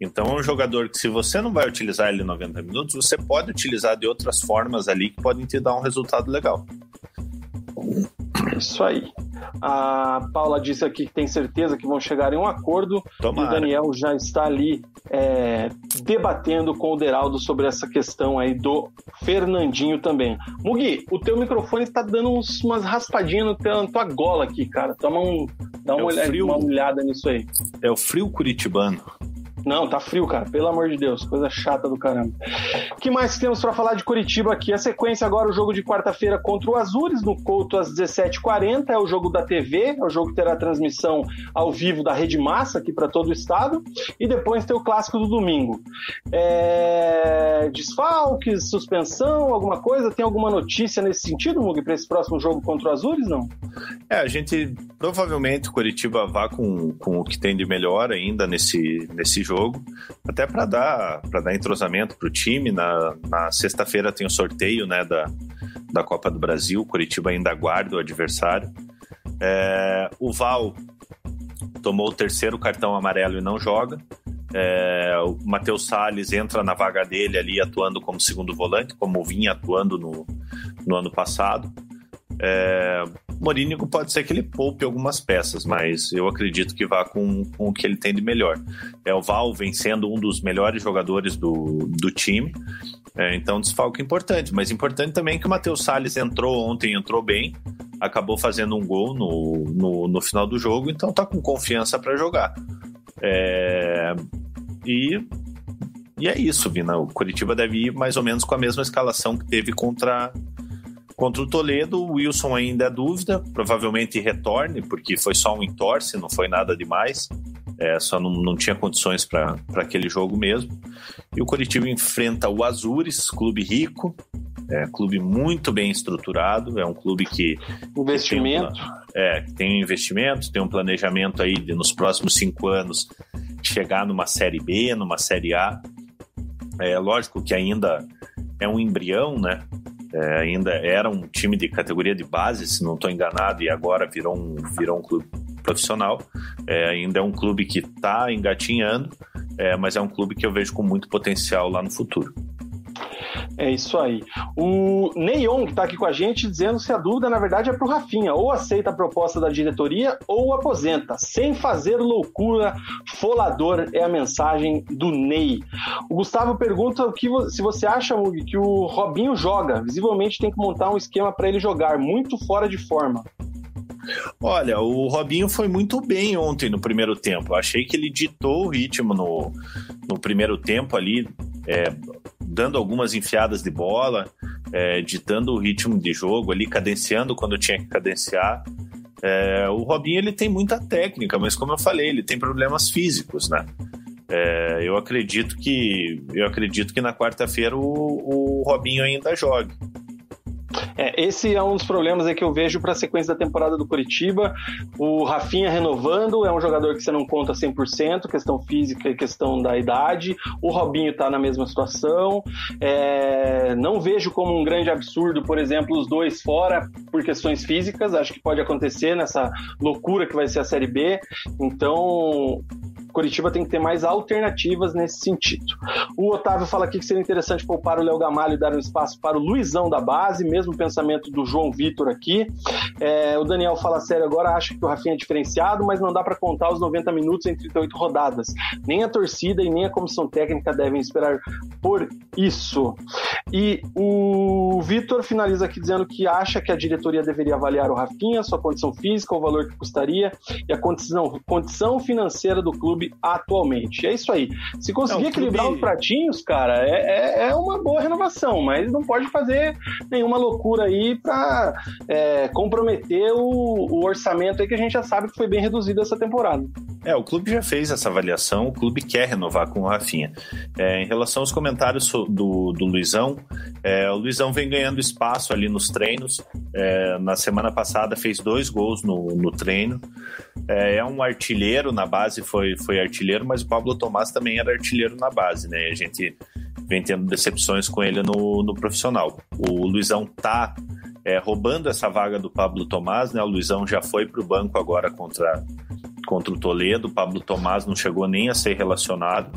S4: Então é um jogador que, se você não vai utilizar ele 90 minutos, você pode utilizar de outras formas ali que podem te dar um resultado legal.
S3: Isso aí. A Paula disse aqui que tem certeza que vão chegar em um acordo. Tomara. E o Daniel já está ali é, debatendo com o Deraldo sobre essa questão aí do Fernandinho também. Mugi, o teu microfone está dando uns, umas raspadinhas no teu, na tua gola aqui, cara. Toma um, dá uma, é olhada, frio, uma olhada nisso aí.
S4: É o frio curitibano.
S3: Não, tá frio, cara. Pelo amor de Deus. Coisa chata do caramba. O que mais temos para falar de Curitiba aqui? A sequência agora, o jogo de quarta-feira contra o Azures, no Couto às 17h40. É o jogo da TV, é o jogo que terá transmissão ao vivo da Rede Massa aqui para todo o estado. E depois tem o clássico do domingo. É... Desfalques, suspensão, alguma coisa? Tem alguma notícia nesse sentido, Mug, para esse próximo jogo contra o Azures? Não?
S4: É, a gente provavelmente Curitiba vá com, com o que tem de melhor ainda nesse, nesse jogo, até para dar para dar entrosamento para o time. Na, na sexta-feira tem o sorteio né, da, da Copa do Brasil. Curitiba ainda aguarda o adversário. É, o Val tomou o terceiro cartão amarelo e não joga. É, o Matheus Salles entra na vaga dele ali atuando como segundo volante, como vinha atuando no, no ano passado. É, pode ser que ele poupe algumas peças, mas eu acredito que vá com, com o que ele tem de melhor. É o Val vem sendo um dos melhores jogadores do, do time, é, então desfalque importante, mas importante também que o Matheus Salles entrou ontem, entrou bem, acabou fazendo um gol no, no, no final do jogo, então tá com confiança para jogar. É, e e é isso, Vina. O Curitiba deve ir mais ou menos com a mesma escalação que teve contra, Contra o Toledo, o Wilson ainda é dúvida, provavelmente retorne, porque foi só um entorce, não foi nada demais. É, só não, não tinha condições para aquele jogo mesmo. E o Curitiba enfrenta o Azures, clube rico, é, clube muito bem estruturado, é um clube que.
S3: Investimento.
S4: Que tem, é, tem investimento, tem um planejamento aí de nos próximos cinco anos chegar numa Série B, numa Série A. É lógico que ainda é um embrião, né? É, ainda era um time de categoria de base, se não estou enganado, e agora virou um, virou um clube profissional. É, ainda é um clube que está engatinhando, é, mas é um clube que eu vejo com muito potencial lá no futuro.
S3: É isso aí. O que está aqui com a gente, dizendo se a dúvida, na verdade, é para o Rafinha. Ou aceita a proposta da diretoria ou aposenta. Sem fazer loucura, folador é a mensagem do Ney. O Gustavo pergunta o que, se você acha, Mug, que o Robinho joga. Visivelmente tem que montar um esquema para ele jogar, muito fora de forma.
S4: Olha, o Robinho foi muito bem ontem no primeiro tempo. achei que ele ditou o ritmo no, no primeiro tempo ali, é, dando algumas enfiadas de bola, é, ditando o ritmo de jogo ali, cadenciando quando tinha que cadenciar. É, o Robinho ele tem muita técnica, mas como eu falei, ele tem problemas físicos, né? É, eu acredito que eu acredito que na quarta-feira o, o Robinho ainda jogue.
S3: É, esse é um dos problemas aí que eu vejo para a sequência da temporada do Curitiba. O Rafinha renovando, é um jogador que você não conta 100%, questão física e questão da idade. O Robinho está na mesma situação. É, não vejo como um grande absurdo, por exemplo, os dois fora por questões físicas. Acho que pode acontecer nessa loucura que vai ser a Série B. Então, Curitiba tem que ter mais alternativas nesse sentido. O Otávio fala aqui que seria interessante poupar o Léo Gamalho e dar um espaço para o Luizão da base, mesmo pensamento do João Vitor aqui. É, o Daniel fala sério agora, acha que o Rafinha é diferenciado, mas não dá para contar os 90 minutos em 38 rodadas. Nem a torcida e nem a comissão técnica devem esperar por isso. E o Vitor finaliza aqui dizendo que acha que a diretoria deveria avaliar o Rafinha, sua condição física, o valor que custaria e a condição, condição financeira do clube atualmente. É isso aí. Se conseguir é, equilibrar clube... os pratinhos, cara, é, é, é, uma boa renovação, mas não pode fazer nenhuma loucura aí para é, comprometer o, o orçamento aí que a gente já sabe que foi bem reduzido essa temporada.
S4: É, o clube já fez essa avaliação, o clube quer renovar com o Rafinha. É, em relação aos comentários do, do Luizão, é, o Luizão vem ganhando espaço ali nos treinos. É, na semana passada fez dois gols no, no treino. É, é, um artilheiro na base, foi, foi artilheiro, mas o Pablo Tomás também era artilheiro na base, né? A gente vem tendo decepções com ele no, no profissional. O Luizão tá é, roubando essa vaga do Pablo Tomás, né? O Luizão já foi para o banco agora contra contra o Toledo, o Pablo Tomás não chegou nem a ser relacionado.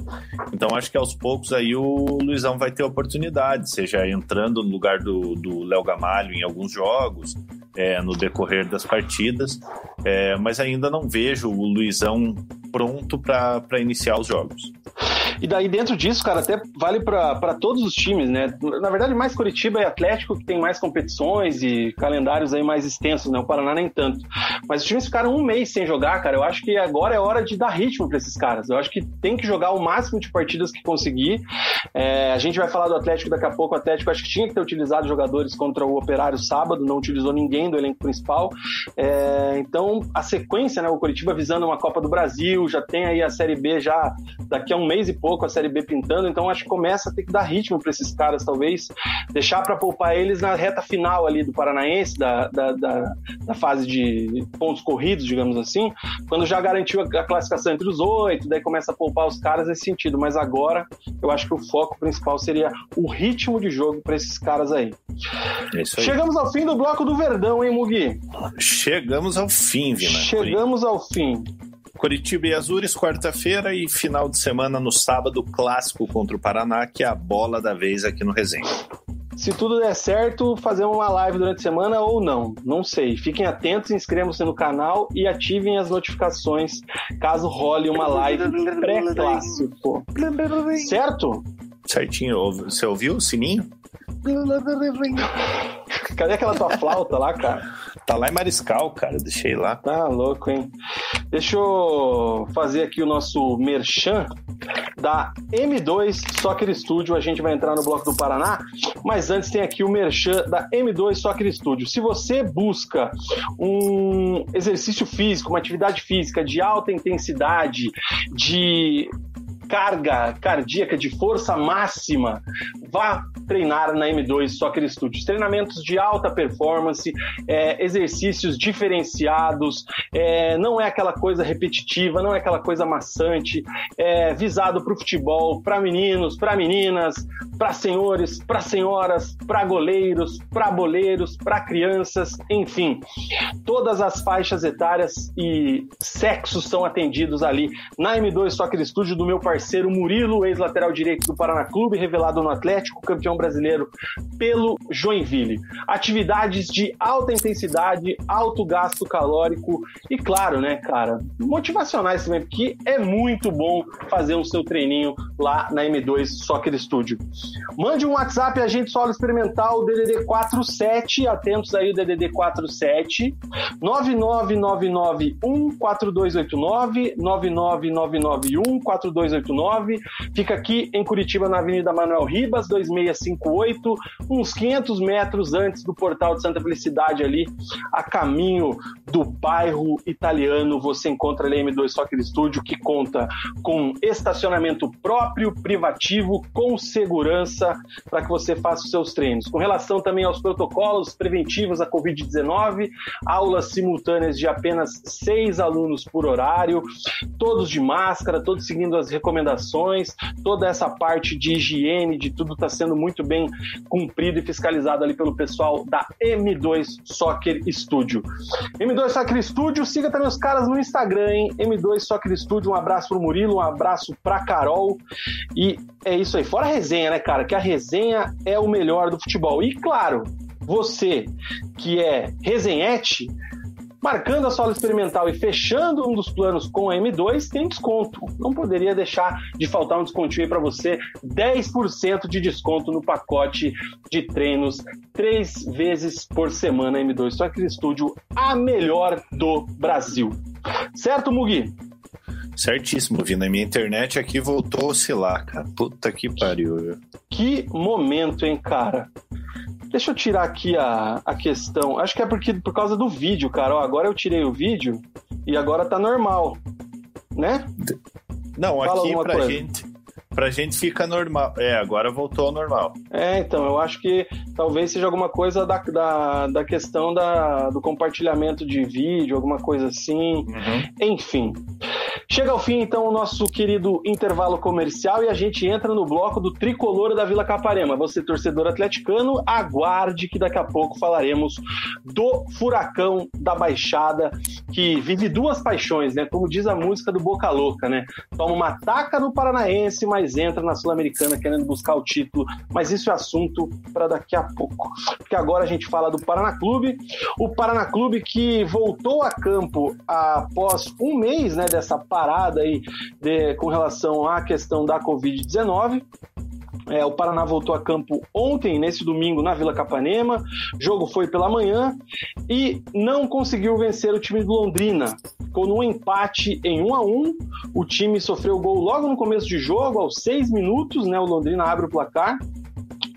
S4: Então acho que aos poucos aí o Luizão vai ter oportunidade, seja entrando no lugar do Léo Gamalho em alguns jogos, é, no decorrer das partidas, é, mas ainda não vejo o Luizão pronto para iniciar os jogos.
S3: E daí, dentro disso, cara, até vale para todos os times, né? Na verdade, mais Curitiba e Atlético, que tem mais competições e calendários aí mais extensos, né? O Paraná nem tanto. Mas os times ficaram um mês sem jogar, cara. Eu acho que agora é hora de dar ritmo para esses caras. Eu acho que tem que jogar o máximo de partidas que conseguir. É, a gente vai falar do Atlético daqui a pouco. O Atlético acho que tinha que ter utilizado jogadores contra o Operário sábado, não utilizou ninguém do elenco principal. É, então, a sequência, né? O Curitiba visando uma Copa do Brasil, já tem aí a Série B já daqui a um mês e pouco a Série B pintando, então acho que começa a ter que dar ritmo para esses caras, talvez, deixar para poupar eles na reta final ali do Paranaense, da, da, da, da, fase de pontos corridos, digamos assim, quando já garantiu a classificação entre os oito, daí começa a poupar os caras nesse sentido, mas agora eu acho que o foco principal seria o ritmo de jogo para esses caras aí. É aí. Chegamos ao fim do bloco do Verdão, hein, Mugi?
S4: Chegamos ao fim, Vina.
S3: Chegamos ao fim.
S4: Curitiba e Azures, quarta-feira e final de semana no sábado, clássico contra o Paraná, que é a bola da vez aqui no Resenha.
S3: Se tudo der certo, fazer uma live durante a semana ou não, não sei. Fiquem atentos, inscrevam-se no canal e ativem as notificações caso role uma live pré-clássico. [laughs] Certo?
S4: Certinho. Você ouviu o sininho?
S3: Cadê aquela tua flauta lá, cara?
S4: Tá lá em Mariscal, cara. Deixei lá.
S3: Tá louco, hein? Deixa eu fazer aqui o nosso merchan da M2 Soccer Studio. A gente vai entrar no bloco do Paraná, mas antes tem aqui o merchan da M2 Soccer Studio. Se você busca um exercício físico, uma atividade física de alta intensidade, de carga cardíaca de força máxima, vá treinar na M2 Soccer Studios. Treinamentos de alta performance, é, exercícios diferenciados, é, não é aquela coisa repetitiva, não é aquela coisa maçante, é visado para o futebol, para meninos, para meninas, para senhores, para senhoras, para goleiros, para boleiros, para crianças, enfim, todas as faixas etárias e sexos são atendidos ali na M2 Soccer Studio do meu parceiro Murilo, ex-lateral direito do Paraná Clube, revelado no Atlético, campeão brasileiro pelo Joinville. Atividades de alta intensidade, alto gasto calórico e, claro, né, cara, motivacionais também, porque é muito bom fazer o seu treininho lá na M2 Soccer Studio. Mande um WhatsApp a gente solo experimental DDD 47, atentos aí o DDD 47 99991 4289 99991 4289. Fica aqui em Curitiba na Avenida Manuel Ribas 2658, uns 500 metros antes do portal de Santa Felicidade ali, a caminho do bairro italiano. Você encontra ali a M2 Soccer Studio, que conta com estacionamento próprio, privativo, com segurança, para que você faça os seus treinos. Com relação também aos protocolos preventivos à Covid-19, aulas simultâneas de apenas seis alunos por horário, todos de máscara, todos seguindo as recomendações, toda essa parte de higiene, de tudo está sendo muito bem cumprido e fiscalizado ali pelo pessoal da M2 Soccer Studio. M2 Soccer Studio, siga também os caras no Instagram, hein? M2 Soccer Studio, um abraço pro Murilo, um abraço pra Carol. E é isso aí. Fora a resenha, né, cara? Que a resenha é o melhor do futebol. E claro, você que é resenhete, Marcando a sola experimental e fechando um dos planos com a M2, tem desconto. Não poderia deixar de faltar um descontinho aí para você. 10% de desconto no pacote de treinos, três vezes por semana M2. Só que estúdio a melhor do Brasil. Certo, Mugi?
S4: Certíssimo, Vina. Minha internet aqui voltou a oscilar, cara. Puta que pariu.
S3: Que momento, hein, cara? Deixa eu tirar aqui a, a questão. Acho que é porque por causa do vídeo, cara. Ó, agora eu tirei o vídeo e agora tá normal. Né?
S4: Não, Fala aqui pra coisa. gente. Pra gente fica normal. É, agora voltou ao normal.
S3: É, então, eu acho que talvez seja alguma coisa da, da, da questão da, do compartilhamento de vídeo, alguma coisa assim. Uhum. Enfim. Chega ao fim, então, o nosso querido intervalo comercial e a gente entra no bloco do tricolor da Vila Caparema. Você, torcedor atleticano, aguarde que daqui a pouco falaremos do furacão da Baixada, que vive duas paixões, né? Como diz a música do Boca Louca, né? Toma uma taca no Paranaense, mas entra na Sul-Americana querendo buscar o título. Mas isso é assunto para daqui a pouco. Porque agora a gente fala do Paraná Clube. O Paraná Clube que voltou a campo após um mês né, dessa parada aí de, com relação à questão da Covid-19. É, o Paraná voltou a campo ontem, nesse domingo, na Vila Capanema. O jogo foi pela manhã e não conseguiu vencer o time do Londrina. Ficou num empate em 1 a 1 O time sofreu gol logo no começo de jogo, aos seis minutos, né? O Londrina abre o placar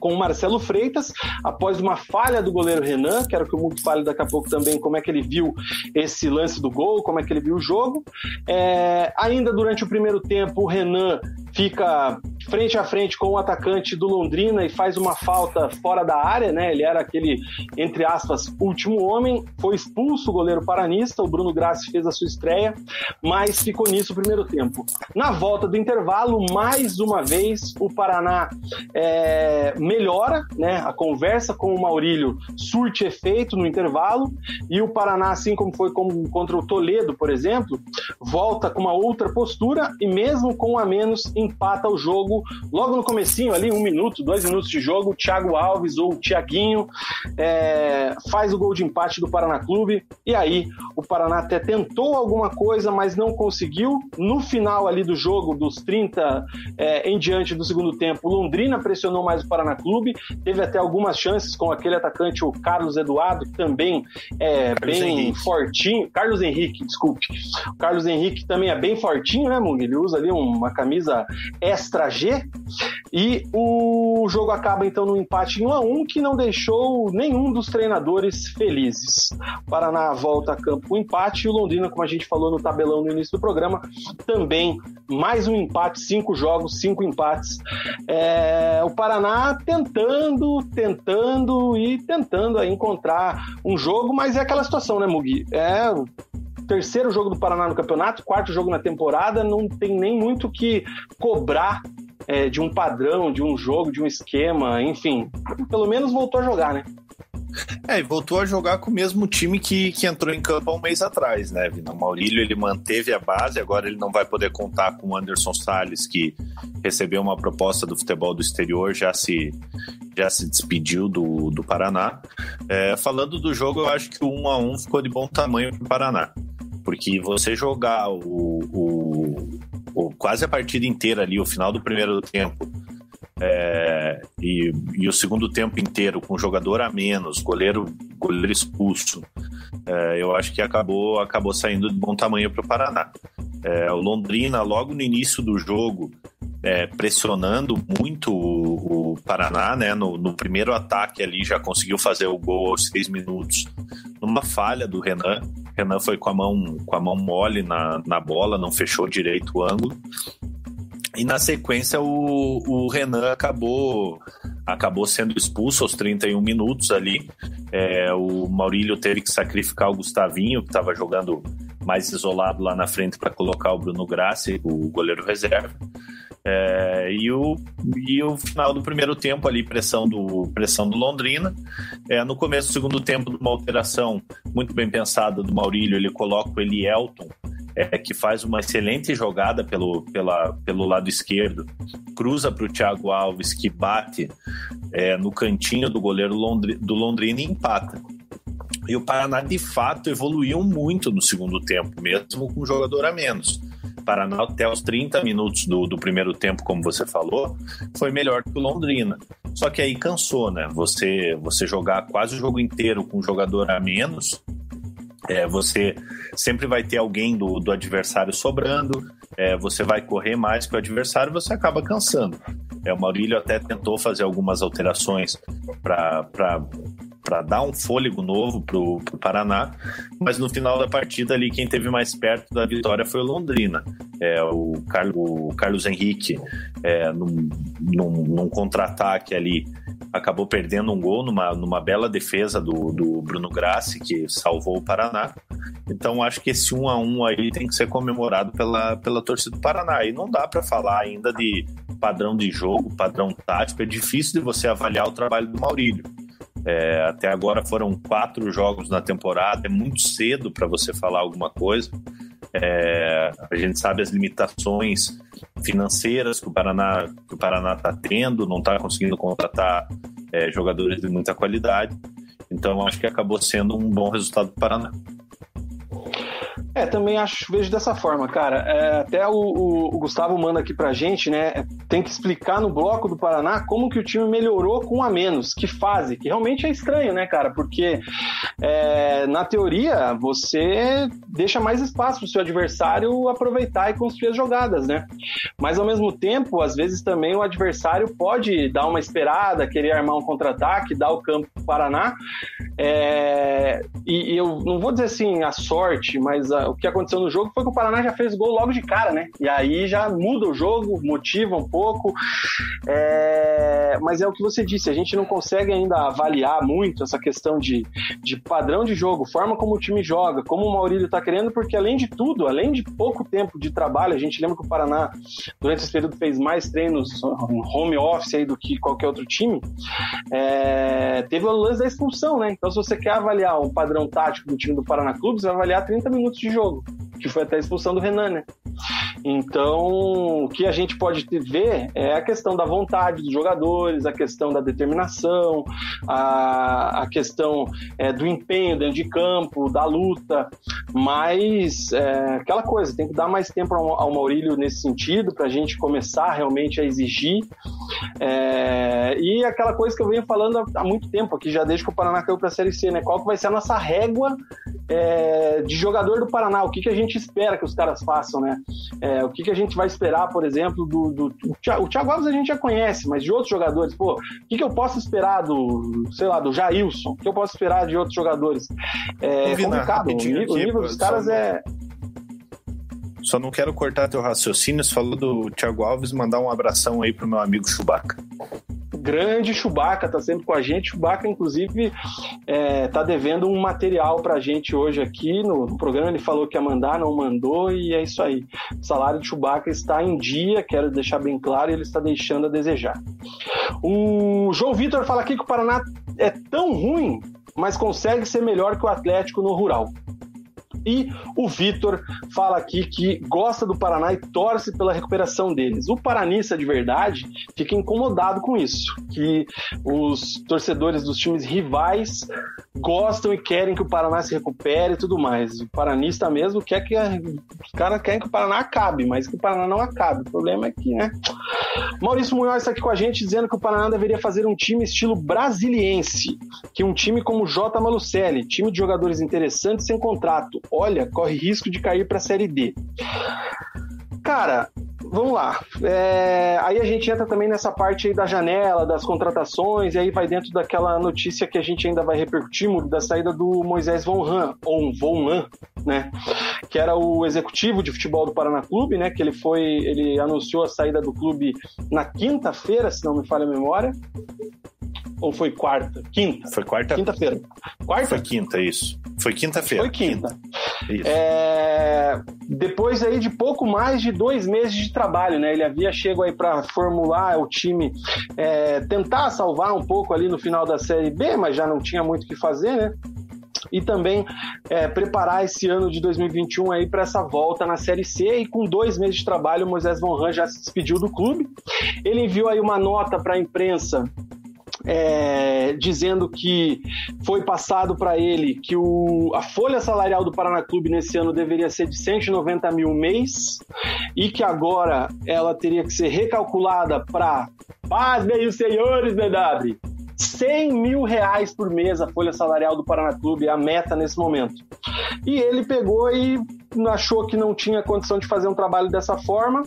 S3: com o Marcelo Freitas, após uma falha do goleiro Renan, quero que o Mundo fale daqui a pouco também como é que ele viu esse lance do gol, como é que ele viu o jogo. É, ainda durante o primeiro tempo, o Renan fica frente a frente com o atacante do Londrina e faz uma falta fora da área, né? Ele era aquele, entre aspas, último homem. Foi expulso o goleiro paranista, o Bruno Grassi fez a sua estreia, mas ficou nisso o primeiro tempo. Na volta do intervalo, mais uma vez, o Paraná é, melhora, né? A conversa com o Maurílio surte efeito no intervalo e o Paraná, assim como foi como contra o Toledo, por exemplo, volta com uma outra postura e mesmo com a menos empata o jogo logo no comecinho ali, um minuto, dois minutos de jogo, o Thiago Alves ou o Thiaguinho é, faz o gol de empate do Paraná Clube e aí o Paraná até tentou alguma coisa, mas não conseguiu. No final ali do jogo, dos 30 é, em diante do segundo tempo, Londrina pressionou mais o Paraná Clube, teve até algumas chances com aquele atacante, o Carlos Eduardo, que também é Carlos bem Henrique. fortinho. Carlos Henrique, desculpe. O Carlos Henrique também é bem fortinho, né, Mung? Ele usa ali uma camisa extra G. E o jogo acaba então no empate em 1 a 1 que não deixou nenhum dos treinadores felizes. O Paraná volta a campo com empate e o Londrina, como a gente falou no tabelão no início do programa, também mais um empate, cinco jogos, cinco empates. É, o Paraná tentando, tentando e tentando encontrar um jogo, mas é aquela situação, né, Mugi? É terceiro jogo do Paraná no campeonato, quarto jogo na temporada, não tem nem muito que cobrar é, de um padrão, de um jogo, de um esquema, enfim. Pelo menos voltou a jogar, né?
S4: É, e voltou a jogar com o mesmo time que, que entrou em campo há um mês atrás, né, Vina? O Maurílio ele manteve a base, agora ele não vai poder contar com o Anderson Salles, que recebeu uma proposta do futebol do exterior, já se, já se despediu do, do Paraná. É, falando do jogo, eu acho que o 1 a 1 ficou de bom tamanho para o Paraná. Porque você jogar o, o, o, quase a partida inteira ali, o final do primeiro tempo, é, e, e, o segundo tempo inteiro com jogador a menos, goleiro, goleiro expulso, é, eu acho que acabou, acabou saindo de bom tamanho para o Paraná. É, o Londrina, logo no início do jogo, é, pressionando muito o, o Paraná, né? No, no, primeiro ataque ali já conseguiu fazer o gol aos seis minutos, numa falha do Renan Renan foi com a mão, com a mão mole na, na bola, não fechou direito o ângulo. E na sequência o, o Renan acabou acabou sendo expulso aos 31 minutos ali. É, o Maurílio teve que sacrificar o Gustavinho, que estava jogando mais isolado lá na frente para colocar o Bruno Grassi, o goleiro reserva. É, e, o, e o final do primeiro tempo ali, pressão do, pressão do Londrina. É, no começo do segundo tempo, uma alteração muito bem pensada do Maurílio, ele coloca o Elielton, é, que faz uma excelente jogada pelo, pela, pelo lado esquerdo, cruza para o Thiago Alves, que bate é, no cantinho do goleiro Londri, do Londrina e empata. E o Paraná, de fato, evoluiu muito no segundo tempo, mesmo com um jogador a menos. Paraná até os 30 minutos do, do primeiro tempo, como você falou, foi melhor que o Londrina. Só que aí cansou, né? Você, você jogar quase o jogo inteiro com um jogador a menos, é, você sempre vai ter alguém do, do adversário sobrando, é, você vai correr mais que o adversário, você acaba cansando. É, o Maurílio até tentou fazer algumas alterações para para dar um fôlego novo para o Paraná, mas no final da partida ali quem teve mais perto da vitória foi o Londrina. É, o, Carlos, o Carlos Henrique, é, num, num, num contra-ataque ali, acabou perdendo um gol numa, numa bela defesa do, do Bruno Grassi, que salvou o Paraná. Então acho que esse 1 a 1 aí tem que ser comemorado pela, pela torcida do Paraná. E não dá para falar ainda de padrão de jogo, padrão tático. É difícil de você avaliar o trabalho do Maurílio. É, até agora foram quatro jogos na temporada, é muito cedo para você falar alguma coisa. É, a gente sabe as limitações financeiras que o Paraná que o Paraná está tendo, não está conseguindo contratar é, jogadores de muita qualidade. Então acho que acabou sendo um bom resultado do Paraná.
S3: É, também acho, vejo dessa forma, cara. É, até o, o, o, Gustavo manda aqui pra gente, né? Tem que explicar no bloco do Paraná como que o time melhorou com a menos, que fase, que realmente é estranho, né, cara? Porque é, na teoria você deixa mais espaço pro seu adversário aproveitar e construir as jogadas, né? Mas ao mesmo tempo, às vezes também o adversário pode dar uma esperada, querer armar um contra-ataque, dar o campo pro Paraná. É, e, e eu não vou dizer assim a sorte, mas a, o que aconteceu no jogo foi que o Paraná já fez gol logo de cara, né? E aí já muda o jogo, motiva um pouco. É... Mas é o que você disse, a gente não consegue ainda avaliar muito essa questão de, de padrão de jogo, forma como o time joga, como o Maurílio tá querendo, porque além de tudo, além de pouco tempo de trabalho, a gente lembra que o Paraná, durante esse período, fez mais treinos home office aí do que qualquer outro time. É... Teve o lance da expulsão, né? Então, se você quer avaliar o padrão tático do time do Paraná Clube, você vai avaliar 30 minutos de jogo, que foi até a expulsão do Renan, né? Então, o que a gente pode ver é a questão da vontade dos jogadores, a questão da determinação, a, a questão é, do empenho dentro de campo, da luta, mas é, aquela coisa, tem que dar mais tempo ao, ao Maurílio nesse sentido, para a gente começar realmente a exigir. É, e aquela coisa que eu venho falando há, há, muito tempo aqui, já desde que o Paraná caiu para a Série C, né? Qual que vai ser a nossa régua é, de jogador do Paraná? O que, que a gente espera que os caras façam, né? É, o que, que a gente vai esperar, por exemplo, do, do, do o Thiago Alves a gente já conhece, mas de outros jogadores, pô, o que, que eu posso esperar do, sei lá, do Jailson? O que eu posso esperar de outros jogadores? É complicado. O nível, o nível dos caras é.
S4: Só não quero cortar teu raciocínio. Você falou do Thiago Alves, mandar um abração aí pro meu amigo Chubaca
S3: grande Chewbacca tá sempre com a gente. Chewbacca, inclusive, é, tá devendo um material pra gente hoje aqui no, no, programa. Ele falou que ia mandar, não mandou, e é isso aí. O salário de Chewbacca está em dia, quero deixar bem claro, e ele está deixando a desejar. O João Vitor fala aqui que o Paraná é tão ruim, mas consegue ser melhor que o Atlético no Rural. E o Vitor fala aqui que gosta do Paraná e torce pela recuperação deles. O paranista de verdade fica incomodado com isso, que os torcedores dos times rivais gostam e querem que o Paraná se recupere e tudo mais. O paranista mesmo quer que a... os caras querem que o Paraná acabe, mas que o Paraná não acabe. O problema é que, né? Maurício Munhoz está aqui com a gente dizendo que o Paraná deveria fazer um time estilo brasiliense, que um time como o J. Malucelli, time de jogadores interessantes sem contrato olha, corre risco de cair para a Série D. Cara, vamos lá. É, aí a gente entra também nessa parte aí da janela, das contratações, e aí vai dentro daquela notícia que a gente ainda vai repercutir, da saída do Moisés Von Han, ou Von Han, né? Que era o executivo de futebol do Paraná Clube, né? Que ele foi, ele anunciou a saída do clube na quinta-feira, se não me falha a memória. Ou foi quarta? Quinta.
S4: Foi quarta?
S3: Quinta-feira.
S4: Quarta? Foi quinta, isso. Foi quinta-feira.
S3: Foi quinta. quinta. É... Depois aí de pouco mais de dois meses de trabalho, né? Ele havia chego aí para formular o time, é... tentar salvar um pouco ali no final da Série B, mas já não tinha muito o que fazer, né? e também é, preparar esse ano de 2021 aí para essa volta na Série C e com dois meses de trabalho o Moisés Von Ran já se despediu do clube. Ele enviou aí uma nota para a imprensa é, dizendo que foi passado para ele que o, a folha salarial do Paraná Clube nesse ano deveria ser de 190 mil mês e que agora ela teria que ser recalculada para, paz, meus senhores, BW, 100 mil reais por mês a folha salarial do Paraná Clube, é a meta nesse momento. E ele pegou e achou que não tinha condição de fazer um trabalho dessa forma.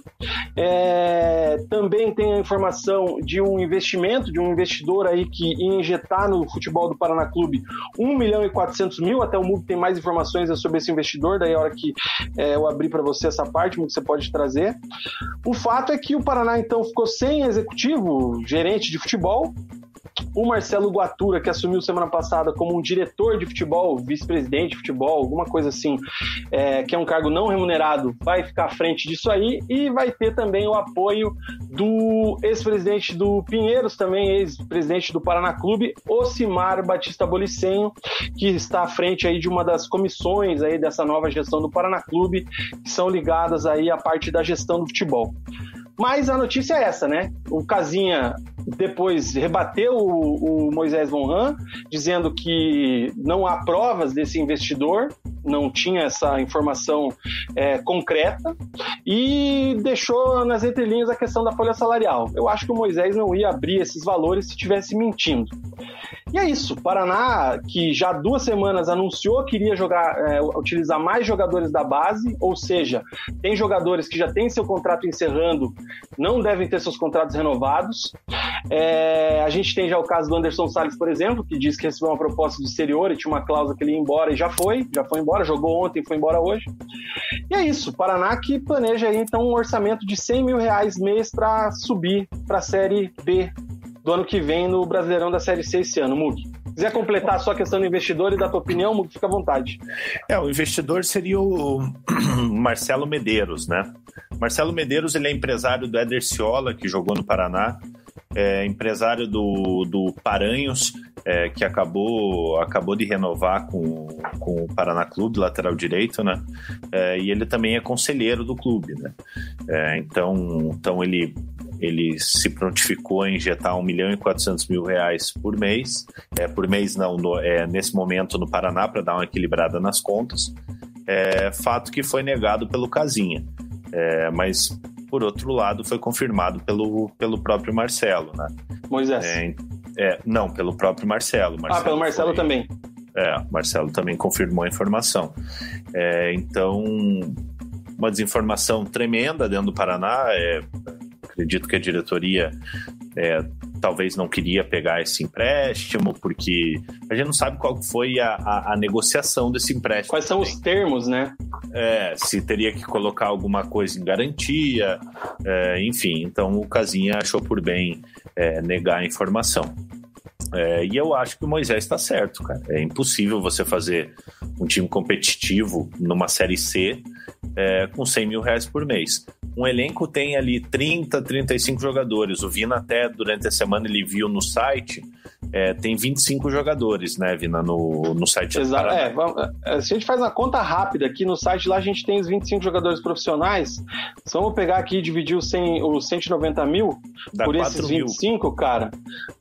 S3: É, também tem a informação de um investimento, de um investidor aí que ia injetar no futebol do Paraná Clube 1 milhão e 400 mil. Até o MUG tem mais informações sobre esse investidor, daí a hora que é, eu abrir para você essa parte, que você pode trazer. O fato é que o Paraná então ficou sem executivo, gerente de futebol, o Marcelo Guatura, que assumiu semana passada como um diretor de futebol, vice-presidente de futebol, alguma coisa assim, é, que é um cargo não remunerado, vai ficar à frente disso aí e vai ter também o apoio do ex-presidente do Pinheiros, também ex-presidente do Paraná Clube, Ocimar Batista Bolicenho, que está à frente aí de uma das comissões aí dessa nova gestão do Paraná Clube, que são ligadas aí à parte da gestão do futebol. Mas a notícia é essa, né? O Casinha depois rebateu o, o Moisés Von Han, dizendo que não há provas desse investidor, não tinha essa informação é, concreta, e deixou nas entrelinhas a questão da folha salarial. Eu acho que o Moisés não ia abrir esses valores se estivesse mentindo. E é isso. Paraná, que já duas semanas anunciou que iria jogar, é, utilizar mais jogadores da base, ou seja, tem jogadores que já têm seu contrato encerrando, não devem ter seus contratos renovados. É, a gente tem já o caso do Anderson Salles, por exemplo, que diz que recebeu uma proposta do exterior e tinha uma cláusula que ele ia embora e já foi, já foi embora, jogou ontem, foi embora hoje. E é isso. Paraná que planeja aí então um orçamento de 100 mil reais mês para subir para a Série B do ano que vem no Brasileirão da Série C esse ano, Mug. Quiser completar a sua questão do investidor e da tua opinião, fica à vontade.
S4: É, o investidor seria o [clears throat] Marcelo Medeiros, né? Marcelo Medeiros, ele é empresário do Eder Ciola, que jogou no Paraná, é empresário do, do Paranhos, é, que acabou, acabou de renovar com, com o Paraná Clube, lateral direito, né? É, e ele também é conselheiro do clube, né? É, então, então ele ele se prontificou a injetar 1 milhão e 400 mil reais por mês, é, por mês não, no, é, nesse momento no Paraná, para dar uma equilibrada nas contas, é, fato que foi negado pelo Casinha, é, mas por outro lado foi confirmado pelo, pelo próprio Marcelo, né?
S3: Moisés.
S4: É, é, não, pelo próprio Marcelo. Marcelo
S3: ah, pelo Marcelo foi, também.
S4: É, Marcelo também confirmou a informação. É, então, uma desinformação tremenda dentro do Paraná. É, acredito que a diretoria é, talvez não queria pegar esse empréstimo, porque a gente não sabe qual foi a, a, a negociação desse empréstimo.
S3: Quais são também. os termos, né?
S4: É, se teria que colocar alguma coisa em garantia, é, enfim. Então o Casinha achou por bem é, negar a informação. É, e eu acho que o Moisés está certo, cara. É impossível você fazer um time competitivo numa Série C é, com 100 mil reais por mês um elenco tem ali 30, 35 jogadores. O Vina até durante a semana ele viu no site, é, tem 25 jogadores, né, Vina, no, no site
S3: Exato. É, é, se a gente faz uma conta rápida aqui no site lá, a gente tem os 25 jogadores profissionais. Se vamos pegar aqui e dividir os, 100, os 190 mil Dá por esses 25, mil. cara,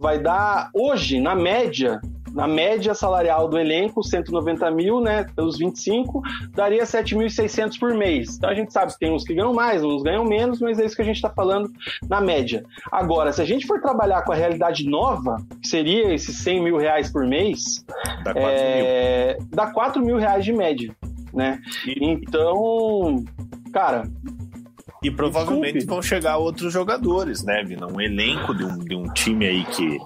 S3: vai dar hoje, na média, na média salarial do elenco, 190 mil, né, pelos 25, daria 7.600 por mês. Então a gente sabe que tem uns que ganham mais, uns ganham menos, mas é isso que a gente está falando na média. Agora, se a gente for trabalhar com a realidade nova, que seria esses 100 mil reais por mês, dá 4 é, mil, dá 4 mil reais de média, né? Então, cara,
S4: E provavelmente Desculpe. vão chegar outros jogadores, né, Vina? Um elenco de um, de um time aí que,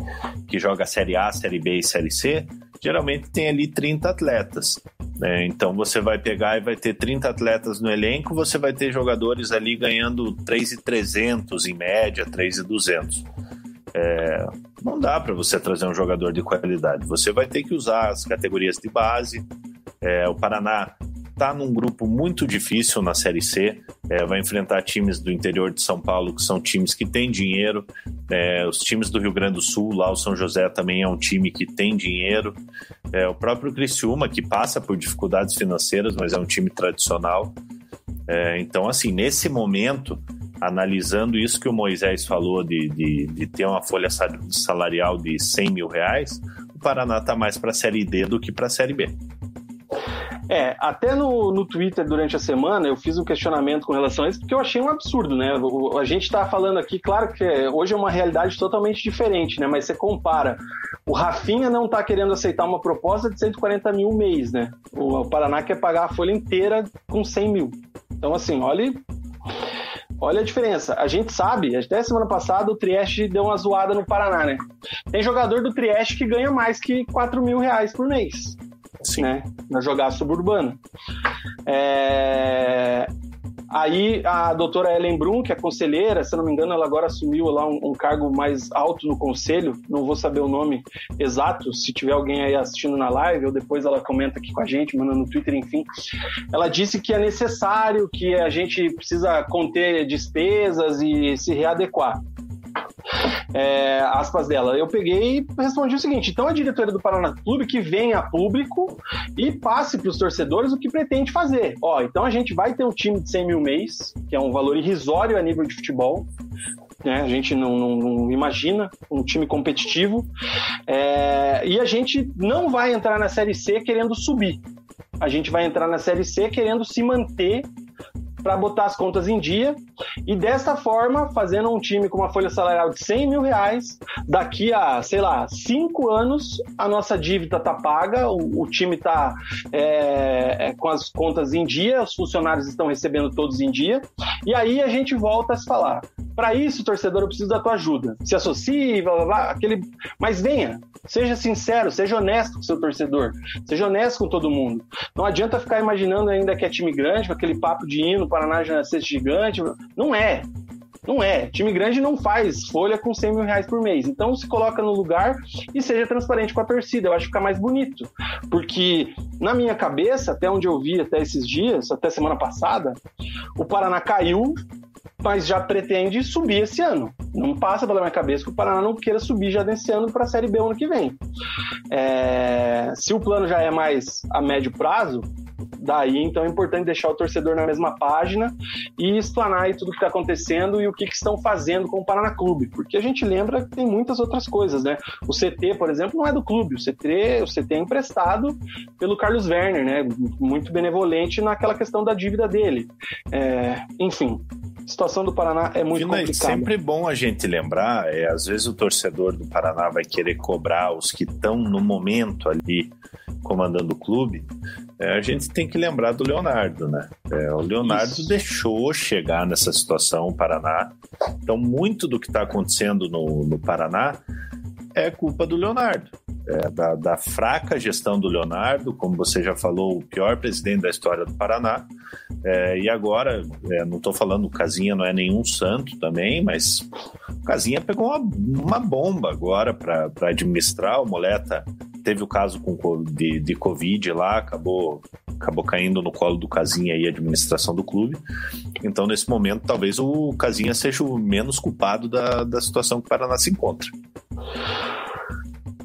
S4: que joga Série A, Série B e Série C, geralmente tem ali 30 atletas. Né? Então você vai pegar e vai ter 30 atletas no elenco, você vai ter jogadores ali ganhando 3,300 em média, 3,200. É, não dá para você trazer um jogador de qualidade. Você vai ter que usar as categorias de base. É, o Paraná está num grupo muito difícil na Série C. É, vai enfrentar times do interior de São Paulo, que são times que têm dinheiro. É, os times do Rio Grande do Sul, lá o São José também é um time que tem dinheiro. É, o próprio Criciúma, que passa por dificuldades financeiras, mas é um time tradicional. É, então, assim, nesse momento, analisando isso que o Moisés falou de, de, de ter uma folha salarial de 100 mil reais, o Paraná está mais para a Série D do que para a Série B.
S3: É, até no, no Twitter durante a semana eu fiz um questionamento com relação a isso, porque eu achei um absurdo, né? O, a gente tá falando aqui, claro que hoje é uma realidade totalmente diferente, né? Mas você compara. O Rafinha não tá querendo aceitar uma proposta de 140 mil mês, né? O, o Paraná quer pagar a folha inteira com 100 mil. Então, assim, olha Olha a diferença. A gente sabe, até semana passada o Trieste deu uma zoada no Paraná, né? Tem jogador do Trieste que ganha mais que 4 mil reais por mês. Sim. Né? Na jogada suburbana. É... Aí a doutora Ellen Brum, que é conselheira, se não me engano, ela agora assumiu lá um, um, cargo mais alto no conselho, não vou saber o nome exato, se tiver alguém aí assistindo na live, ou depois ela comenta aqui com a gente, manda no Twitter, enfim. Ela disse que é necessário, que a gente precisa conter despesas e se readequar é, aspas dela. Eu peguei e respondi o seguinte: então a diretoria do Paraná Clube que venha a público e passe para os torcedores o que pretende fazer. Ó, então a gente vai ter um time de 100 mil mês, que é um valor irrisório a nível de futebol. Né? A gente não, não, não, imagina um time competitivo. É, e a gente não vai entrar na Série C querendo subir. A gente vai entrar na Série C querendo se manter para botar as contas em dia e dessa forma, fazendo um time com uma folha salarial de 100 mil reais, daqui a, sei lá, cinco anos, a nossa dívida tá paga, o, o time tá é, é, com as contas em dia, os funcionários estão recebendo todos em dia, e aí a gente volta a se falar. Para isso, torcedor, eu preciso da tua ajuda. Se associe, blá, blá, blá, aquele... mas venha, seja sincero, seja honesto com seu torcedor, seja honesto com todo mundo. Não adianta ficar imaginando ainda que é time grande, com aquele papo de hino, Paraná já ser gigante. Não é. Não é. Time grande não faz folha com 100 mil reais por mês. Então se coloca no lugar e seja transparente com a torcida. Eu acho que fica mais bonito. Porque, na minha cabeça, até onde eu vi até esses dias, até semana passada, o Paraná caiu, mas já pretende subir esse ano. Não passa pela minha cabeça que o Paraná não queira subir já desse ano para a Série B ano que vem. É... Se o plano já é mais a médio prazo, daí então é importante deixar o torcedor na mesma página e explanar aí tudo o que está acontecendo e o que, que, estão fazendo com o Paraná Clube, porque a gente lembra que tem muitas outras coisas, né? O CT, por exemplo, não é do clube, o CT, o CT é emprestado pelo Carlos Werner, né? Muito benevolente naquela questão da dívida dele. É, enfim, a situação do Paraná é muito Vina, complicada.
S4: Sempre bom a gente lembrar, é, às vezes o torcedor do Paraná vai querer cobrar os que estão no momento ali comandando o clube, é, a gente tem que lembrar do Leonardo, né? É, o Leonardo Isso. deixou chegar nessa situação o Paraná. Então, muito do que está acontecendo no, no Paraná é culpa do Leonardo. É, da, da, fraca gestão do Leonardo, como você já falou, o pior presidente da história do Paraná. É, e agora, é, não estou falando, o Casinha não é nenhum santo também, mas o Casinha pegou uma, uma bomba agora para administrar. O Moleta teve o caso com, de, de Covid lá, acabou, acabou caindo no colo do Casinha aí a administração do clube. Então, nesse momento, talvez o Casinha seja o menos culpado da, da situação que o Paraná se encontra.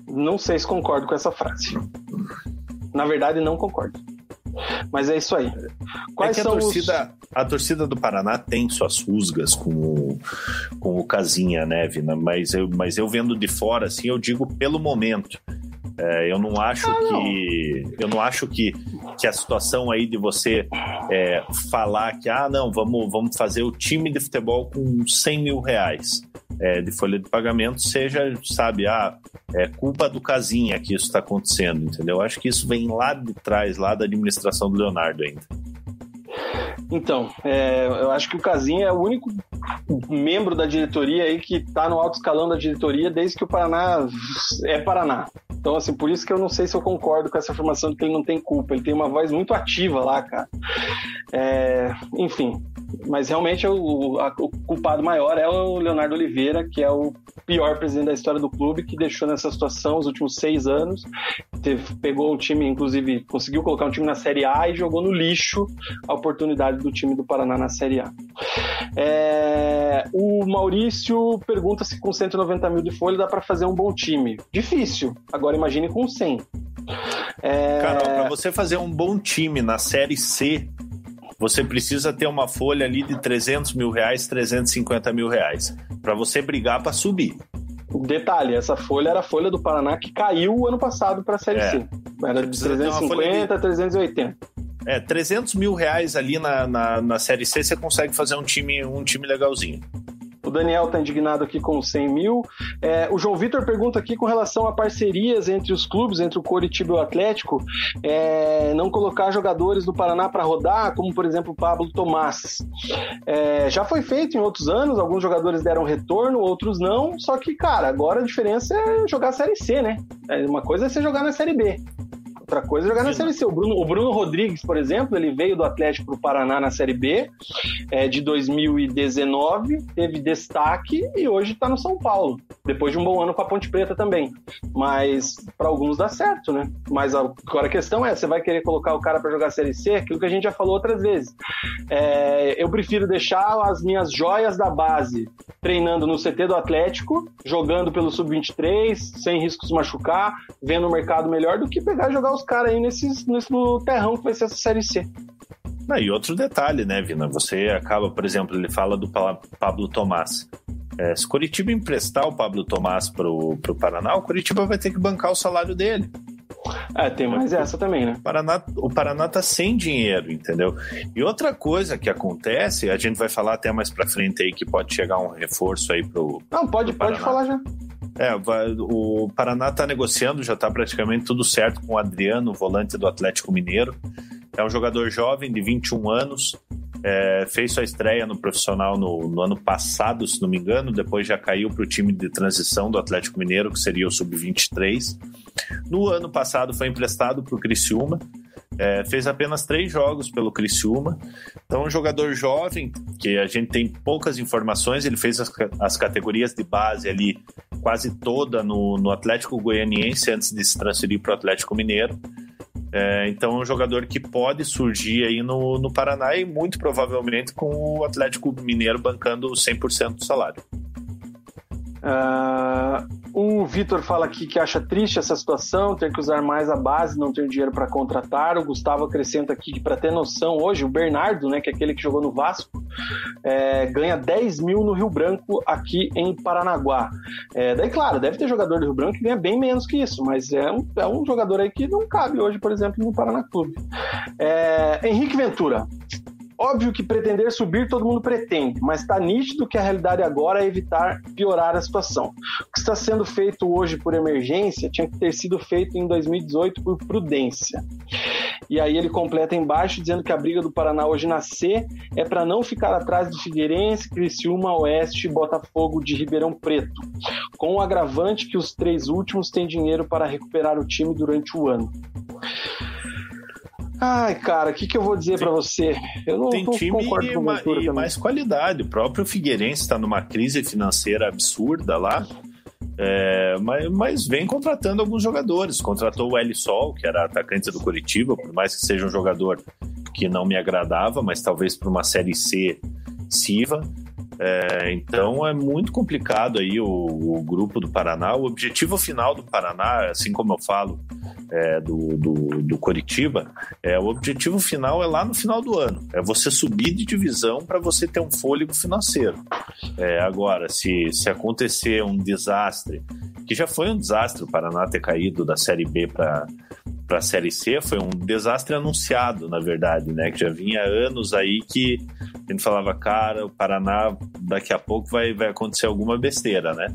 S3: Não sei se concordo com essa frase. Na verdade, não concordo. Mas é isso aí.
S4: Quais é que a torcida, os... a torcida do Paraná tem suas rusgas com o, com o Casinha, né, Vina? Mas eu, mas eu vendo de fora, assim, eu digo pelo momento. É, eu não acho ah, que não. eu não acho que, que a situação aí de você é, falar que ah não vamos vamos fazer o time de futebol com 100 mil reais é, de folha de pagamento seja sabe ah é culpa do casinha que isso está acontecendo entendeu eu acho que isso vem lá de trás lá da administração do Leonardo ainda
S3: Então, é, eu acho que o Casinha é o único membro da diretoria aí que está no alto escalão da diretoria desde que o Paraná é Paraná. Então, assim, por isso que eu não sei se eu concordo com essa afirmação de que ele não tem culpa. Ele tem uma voz muito ativa lá, cara. É, enfim, mas realmente o, a, o culpado maior é o Leonardo Oliveira, que é o pior presidente da história do clube, que deixou nessa situação os últimos seis anos. Teve, pegou o time, inclusive, conseguiu colocar um time na Série A e jogou no lixo a oportunidade do time do Paraná na Série A. É, o Maurício pergunta se com 190 mil de folha dá para fazer um bom time. Difícil. Agora imagine com 100.
S4: É... Carol, para você fazer um bom time na Série C, você precisa ter uma folha ali de 300 mil reais, 350 mil reais, para você brigar para subir.
S3: Detalhe, essa folha era a folha do Paraná que caiu ano passado para a Série é. C. Era de 350 a 380.
S4: É, 300 mil reais ali na, na, na Série C você consegue fazer um time, um time legalzinho.
S3: O Daniel está indignado aqui com 100 mil. É, o João Vitor pergunta aqui com relação a parcerias entre os clubes, entre o Coritiba e o Atlético, é, não colocar jogadores do Paraná para rodar, como por exemplo o Pablo Tomás. É, já foi feito em outros anos, alguns jogadores deram retorno, outros não. Só que, cara, agora a diferença é jogar a Série C, né? É, uma coisa é você jogar na Série B. Outra coisa é jogar na Série C. O Bruno, o Bruno Rodrigues, por exemplo, ele veio do Atlético para o Paraná na Série B é, de 2019, teve destaque e hoje está no São Paulo, depois de um bom ano com a Ponte Preta também. Mas para alguns dá certo, né? Mas agora a questão é: você vai querer colocar o cara para jogar Série C? Aquilo que a gente já falou outras vezes. É, eu prefiro deixar as minhas joias da base treinando no CT do Atlético, jogando pelo Sub-23, sem risco de machucar, vendo o mercado melhor, do que pegar e jogar os caras aí nesses, nesse terrão que vai ser essa Série C.
S4: Ah, e outro detalhe, né, Vina? Você acaba, por exemplo, ele fala do Pablo Tomás. É, se Curitiba emprestar o Pablo Tomás pro, pro Paraná, o Curitiba vai ter que bancar o salário dele.
S3: É, tem mais essa também, né?
S4: O Paraná, o Paraná tá sem dinheiro, entendeu? E outra coisa que acontece, a gente vai falar até mais pra frente aí que pode chegar um reforço aí pro.
S3: Não, pode, pro pode falar já.
S4: É, o Paraná está negociando, já está praticamente tudo certo com o Adriano, volante do Atlético Mineiro. É um jogador jovem, de 21 anos, é, fez sua estreia no profissional no, no, ano passado, se não me engano, depois já caiu para o time de transição do Atlético Mineiro, que seria o Sub-23. No ano passado foi emprestado para o Criciúma, é, fez apenas três jogos pelo Criciúma. Então, um jogador jovem, que a gente tem poucas informações, ele fez as, as categorias de base ali quase toda no, no Atlético Goianiense antes de se transferir para o Atlético Mineiro. É, então é um jogador que pode surgir aí no, no Paraná e muito provavelmente com o Atlético Mineiro bancando 100% do salário.
S3: Uh, o Vitor fala aqui que acha triste essa situação, ter que usar mais a base, não ter dinheiro para contratar. O Gustavo acrescenta aqui que, para ter noção, hoje o Bernardo, né, que é aquele que jogou no Vasco, é, ganha 10 mil no Rio Branco, aqui em Paranaguá. É, daí, claro, deve ter jogador do Rio Branco que ganha bem menos que isso, mas é um, é um jogador aí que não cabe hoje, por exemplo, no Paraná Clube. É, Henrique Ventura. Óbvio que pretender subir todo mundo pretende, mas está nítido que a realidade agora é evitar piorar a situação. O que está sendo feito hoje por emergência tinha que ter sido feito em 2018 por prudência. E aí ele completa embaixo dizendo que a briga do Paraná hoje na C é para não ficar atrás do Figueirense, Criciúma, Oeste e Botafogo de Ribeirão Preto, com o agravante que os três últimos têm dinheiro para recuperar o time durante o ano. Ai, cara, o que, que eu vou dizer para você? Eu não,
S4: tem não time concordo com ma, e mais qualidade. O próprio Figueirense está numa crise financeira absurda lá. É, mas, mas, vem contratando alguns jogadores. Contratou o Eli Sol, que era atacante do Curitiba, por mais que seja um jogador que não me agradava, mas talvez para uma Série C sirva. É, então é muito complicado aí o, o, grupo do Paraná. O objetivo final do Paraná, assim como eu falo é, do, do, do Coritiba, é, o objetivo final é lá no final do ano. É você subir de divisão para você ter um fôlego financeiro. É, agora, se, se acontecer um desastre, que já foi um desastre o Paraná ter caído da Série B para para a Série C foi um desastre anunciado, na verdade, né? Que já vinha anos aí que a gente falava, cara, o Paraná daqui a pouco vai, vai acontecer alguma besteira, né?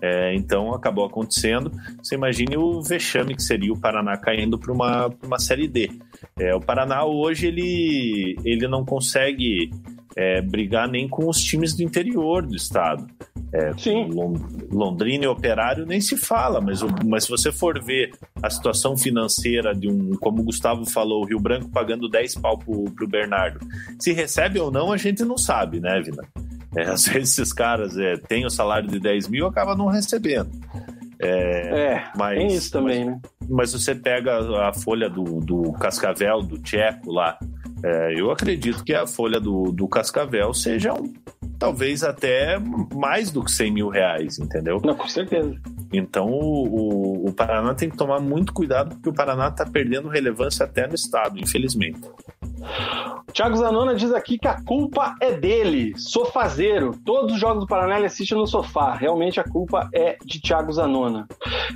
S4: É, então acabou acontecendo. Você imagine o vexame que seria o Paraná caindo para uma, uma Série D. É, o Paraná hoje ele, ele não consegue é, brigar nem com os times do interior do estado. É,
S3: Sim.
S4: Londrina e Operário nem se fala, mas, mas se você for ver a situação financeira de um, como o Gustavo falou, o Rio Branco pagando 10 pau pro, pro Bernardo, se recebe ou não, a gente não sabe, né, Vina? É, às [laughs] vezes esses caras é, têm o salário de 10 mil acaba não recebendo.
S3: É, é mas, tem isso também,
S4: mas,
S3: né?
S4: Mas você pega a folha do, do Cascavel, do Tcheco lá, é, eu acredito que a folha do, do Cascavel seja um, talvez até mais do que 100 mil reais, entendeu?
S3: Não, com certeza.
S4: Então o, o, o Paraná tem que tomar muito cuidado porque o Paraná está perdendo relevância até no estado, infelizmente.
S3: Thiago Zanona diz aqui que a culpa é dele, sofazeiro. Todos os jogos do Paraná ele assiste no sofá. Realmente a culpa é de Thiago Zanona.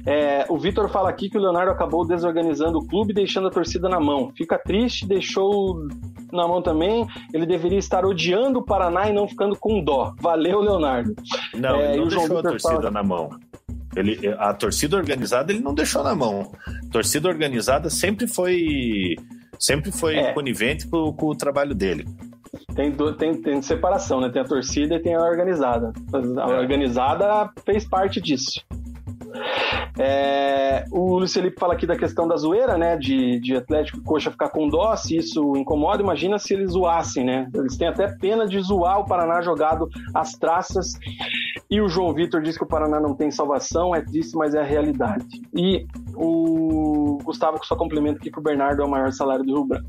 S3: É, o Vitor fala aqui que o Leonardo acabou desorganizando o clube, deixando a torcida na mão. Fica triste, deixou na mão também. Ele deveria estar odiando o Paraná e não ficando com dó. Valeu, Leonardo.
S4: Não, é, ele não deixou a torcida fala... na mão. Ele, a torcida organizada ele não deixou na mão. A torcida organizada sempre foi sempre foi é. conivente com, com, o trabalho dele.
S3: Tem, tem, tem separação, né? Tem a torcida e tem a organizada. A é. organizada fez parte disso. É, o Luiz Felipe fala aqui da questão da zoeira, né? De, de Atlético e Coxa ficar com dó, se isso incomoda, imagina se eles zoassem, né? Eles têm até pena de zoar o Paraná jogado às traças. E o João Vitor diz que o Paraná não tem salvação, é triste, mas é a realidade. E o Gustavo só complementa aqui que o Bernardo é o maior salário do Rio Branco.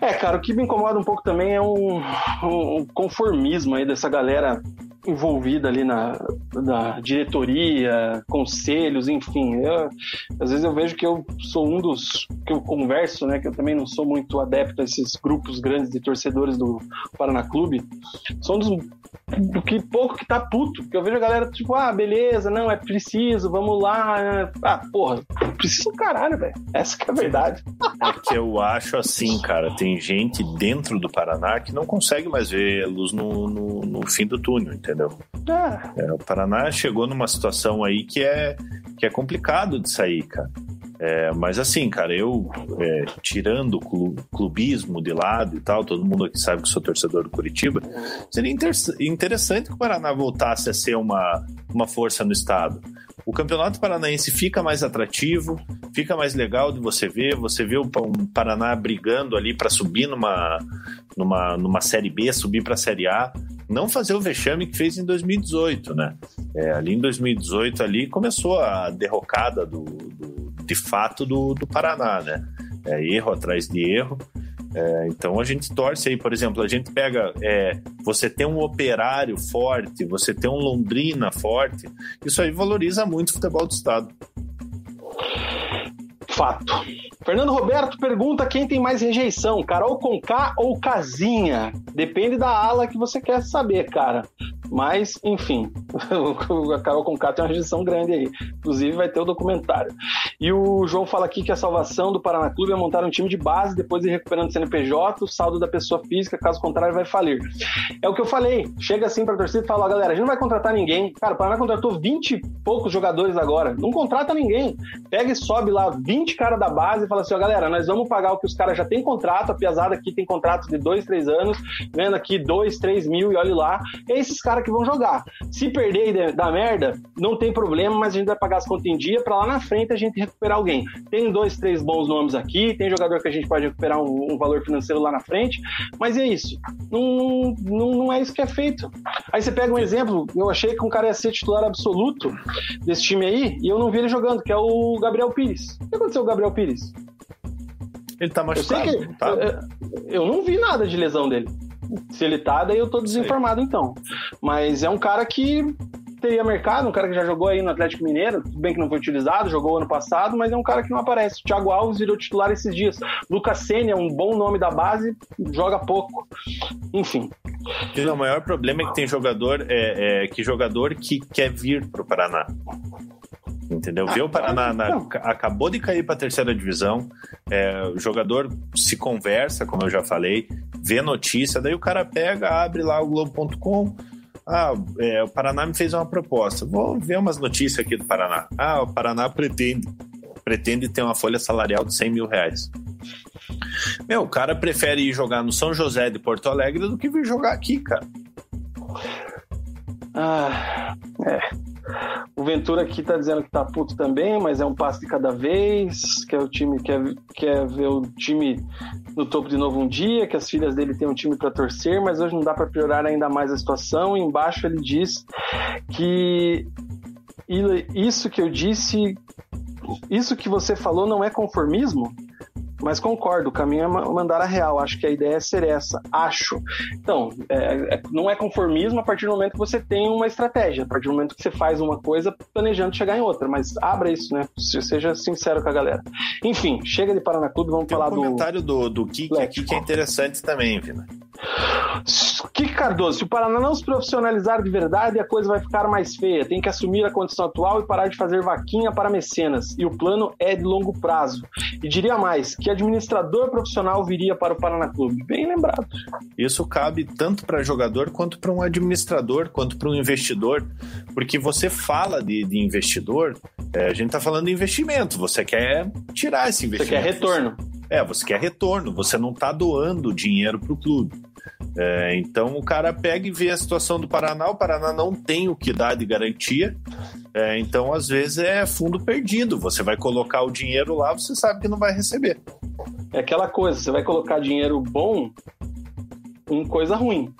S3: É, cara, o que me incomoda um pouco também é um, um conformismo aí dessa galera envolvida ali na, na diretoria, conselhos, enfim. Eu, às vezes eu vejo que eu sou um dos que eu converso, né? Que eu também não sou muito adepto a esses grupos grandes de torcedores do Paraná Clube. Sou um dos do que pouco que tá puto. Porque eu vejo a galera tipo, ah, beleza, não, é preciso, vamos lá. Ah, porra, preciso caralho, velho. Essa que é a verdade.
S4: É que eu acho assim, cara, tem gente dentro do Paraná que não consegue mais ver luz no, no, no fim do túnel, entendeu? É. É, o Paraná chegou numa situação aí que é, que é complicado de sair, cara. É, mas assim, cara, eu é, tirando o clubismo de lado e tal, todo mundo aqui sabe que sou torcedor do Curitiba, seria inter interessante que o Paraná voltasse a ser uma, uma força no estado. O campeonato paranaense fica mais atrativo, fica mais legal de você ver. Você vê o Paraná brigando ali para subir numa, numa, numa Série B, subir para a Série A não fazer o vexame que fez em 2018, né? É, ali em 2018 ali começou a derrocada do, do de fato do, do Paraná, né? É, erro atrás de erro. É, então a gente torce aí, por exemplo, a gente pega é, você tem um operário forte, você tem um Londrina forte, isso aí valoriza muito o futebol do estado.
S3: Fato. Fernando Roberto pergunta quem tem mais rejeição, Carol Conká ou Casinha? Depende da ala que você quer saber, cara. Mas, enfim, [laughs] a Carol Conká tem uma rejeição grande aí. Inclusive, vai ter o documentário. E o João fala aqui que a salvação do Paraná Clube é montar um time de base, depois ir recuperando o CNPJ, o saldo da pessoa física, caso contrário, vai falir. É o que eu falei. Chega assim pra torcida e fala: galera, a gente não vai contratar ninguém. Cara, o Paraná contratou 20 e poucos jogadores agora. Não contrata ninguém. Pega e sobe lá 20 caras da base e fala assim: ó, galera, nós vamos pagar o que os caras já têm contrato. A piazada aqui tem contrato de 2, 3 anos, vendo aqui 2, 3 mil e olhe lá. É esses caras que vão jogar. Se perder e dar merda, não tem problema, mas a gente vai pagar as contas em dia para lá na frente a gente recuperar alguém. Tem dois, três bons nomes aqui, tem jogador que a gente pode recuperar um, um valor financeiro lá na frente, mas é isso. Não, não, não é isso que é feito. Aí você pega um exemplo, eu achei que um cara ia ser titular absoluto desse time aí, e eu não vi ele jogando, que é o Gabriel Pires. O que aconteceu com o Gabriel Pires?
S4: Ele tá machucado.
S3: Eu, que, tá. eu, eu não vi nada de lesão dele. Se ele tá, daí eu tô desinformado então. Mas é um cara que teria mercado, um cara que já jogou aí no Atlético Mineiro, tudo bem que não foi utilizado, jogou ano passado, mas é um cara que não aparece. O Thiago Alves virou titular esses dias. Lucas Senna é um bom nome da base, joga pouco. Enfim.
S4: O maior problema é que tem jogador, é, é que jogador que quer vir pro Paraná. Entendeu? Vê o Paraná na, acabou de cair para a terceira divisão. É, o jogador se conversa, como eu já falei, vê notícia, daí o cara pega, abre lá o Globo.com, Ah, é, o Paraná me fez uma proposta. Vou ver umas notícias aqui do Paraná. Ah, o Paraná pretende, pretende ter uma folha salarial de 100 mil reais. Meu, o cara prefere ir jogar no São José de Porto Alegre do que vir jogar aqui, cara.
S3: Ah, é. O Ventura aqui tá dizendo que tá puto também, mas é um passo de cada vez, que é o time quer, quer ver o time no topo de novo um dia, que as filhas dele têm um time para torcer, mas hoje não dá para piorar ainda mais a situação. E embaixo ele diz que isso que eu disse, isso que você falou não é conformismo? Mas concordo, o caminho é mandar a real. Acho que a ideia é ser essa. Acho. Então, é, é, não é conformismo a partir do momento que você tem uma estratégia, a partir do momento que você faz uma coisa planejando chegar em outra. Mas abra isso, né? Seja sincero com a galera. Enfim, chega de Paraná Clube, vamos
S4: tem
S3: falar
S4: um comentário do, do Kik aqui que é interessante também, Vina.
S3: Cardoso, se o Paraná não se profissionalizar de verdade, a coisa vai ficar mais feia. Tem que assumir a condição atual e parar de fazer vaquinha para mecenas. E o plano é de longo prazo. E diria mais, que administrador profissional viria para o Paraná Clube. Bem lembrado.
S4: Isso cabe tanto para jogador quanto para um administrador, quanto para um investidor. Porque você fala de, de investidor, é, a gente está falando de investimento. Você quer tirar esse investimento.
S3: Você quer retorno.
S4: É, você quer retorno, você não está doando dinheiro para o clube. É, então o cara pega e vê a situação do Paraná, o Paraná não tem o que dar de garantia, é, então às vezes é fundo perdido. Você vai colocar o dinheiro lá, você sabe que não vai receber.
S3: É aquela coisa, você vai colocar dinheiro bom em coisa ruim.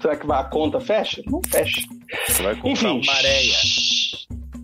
S3: Será que a conta fecha? Não fecha.
S4: Você vai comprar Enfim, uma areia.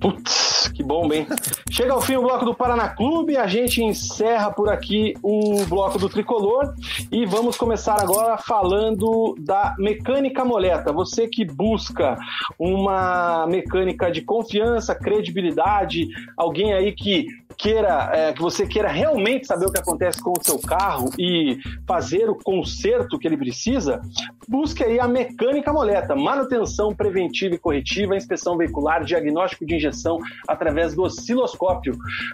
S3: Putz, que bom, hein? [laughs] Chega ao fim o bloco do Paraná Clube, a gente encerra por aqui o bloco do Tricolor e vamos começar agora falando da mecânica moleta. Você que busca uma mecânica de confiança, credibilidade, alguém aí que queira, é, que você queira realmente saber o que acontece com o seu carro e fazer o conserto que ele precisa, busque aí a mecânica moleta, manutenção preventiva e corretiva, inspeção veicular, diagnóstico de injeção através do osciloscópio.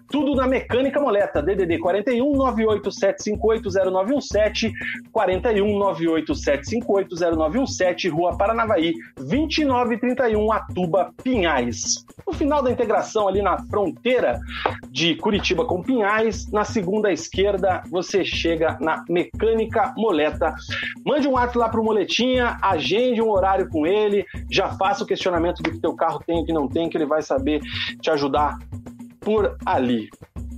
S3: Tudo na mecânica moleta, DDD 41 987580917, 41 987580917, Rua Paranavaí, 2931 Atuba, Pinhais. No final da integração ali na fronteira de Curitiba com Pinhais, na segunda esquerda você chega na Mecânica Moleta. Mande um ato lá pro Moletinha, agende um horário com ele, já faça o questionamento do que teu carro tem e que não tem, que ele vai saber te ajudar por ali.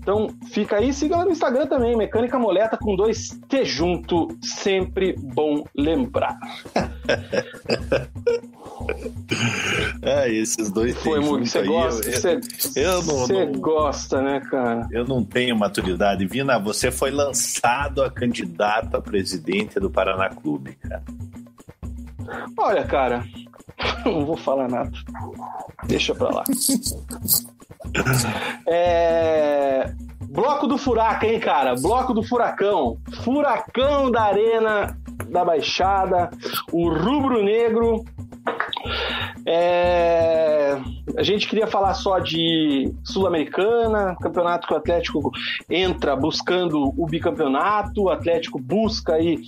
S3: Então fica aí, siga lá no Instagram também, Mecânica Moleta com dois T junto, sempre bom lembrar. [laughs]
S4: é, esses dois
S3: Foi muito. Você gosta? Eu, eu, não. Você gosta, né, cara?
S4: Eu não tenho maturidade. Vina, você foi lançado a candidato a presidente do Paraná Clube, cara.
S3: Olha, cara, [laughs] não vou falar nada. Deixa pra lá. [laughs] é... Bloco do Furaca, hein, cara? Bloco do Furacão. Furacão da Arena da Baixada. O Rubro Negro é... A gente queria falar só de Sul-Americana, campeonato que o Atlético entra buscando o bicampeonato, o Atlético busca aí,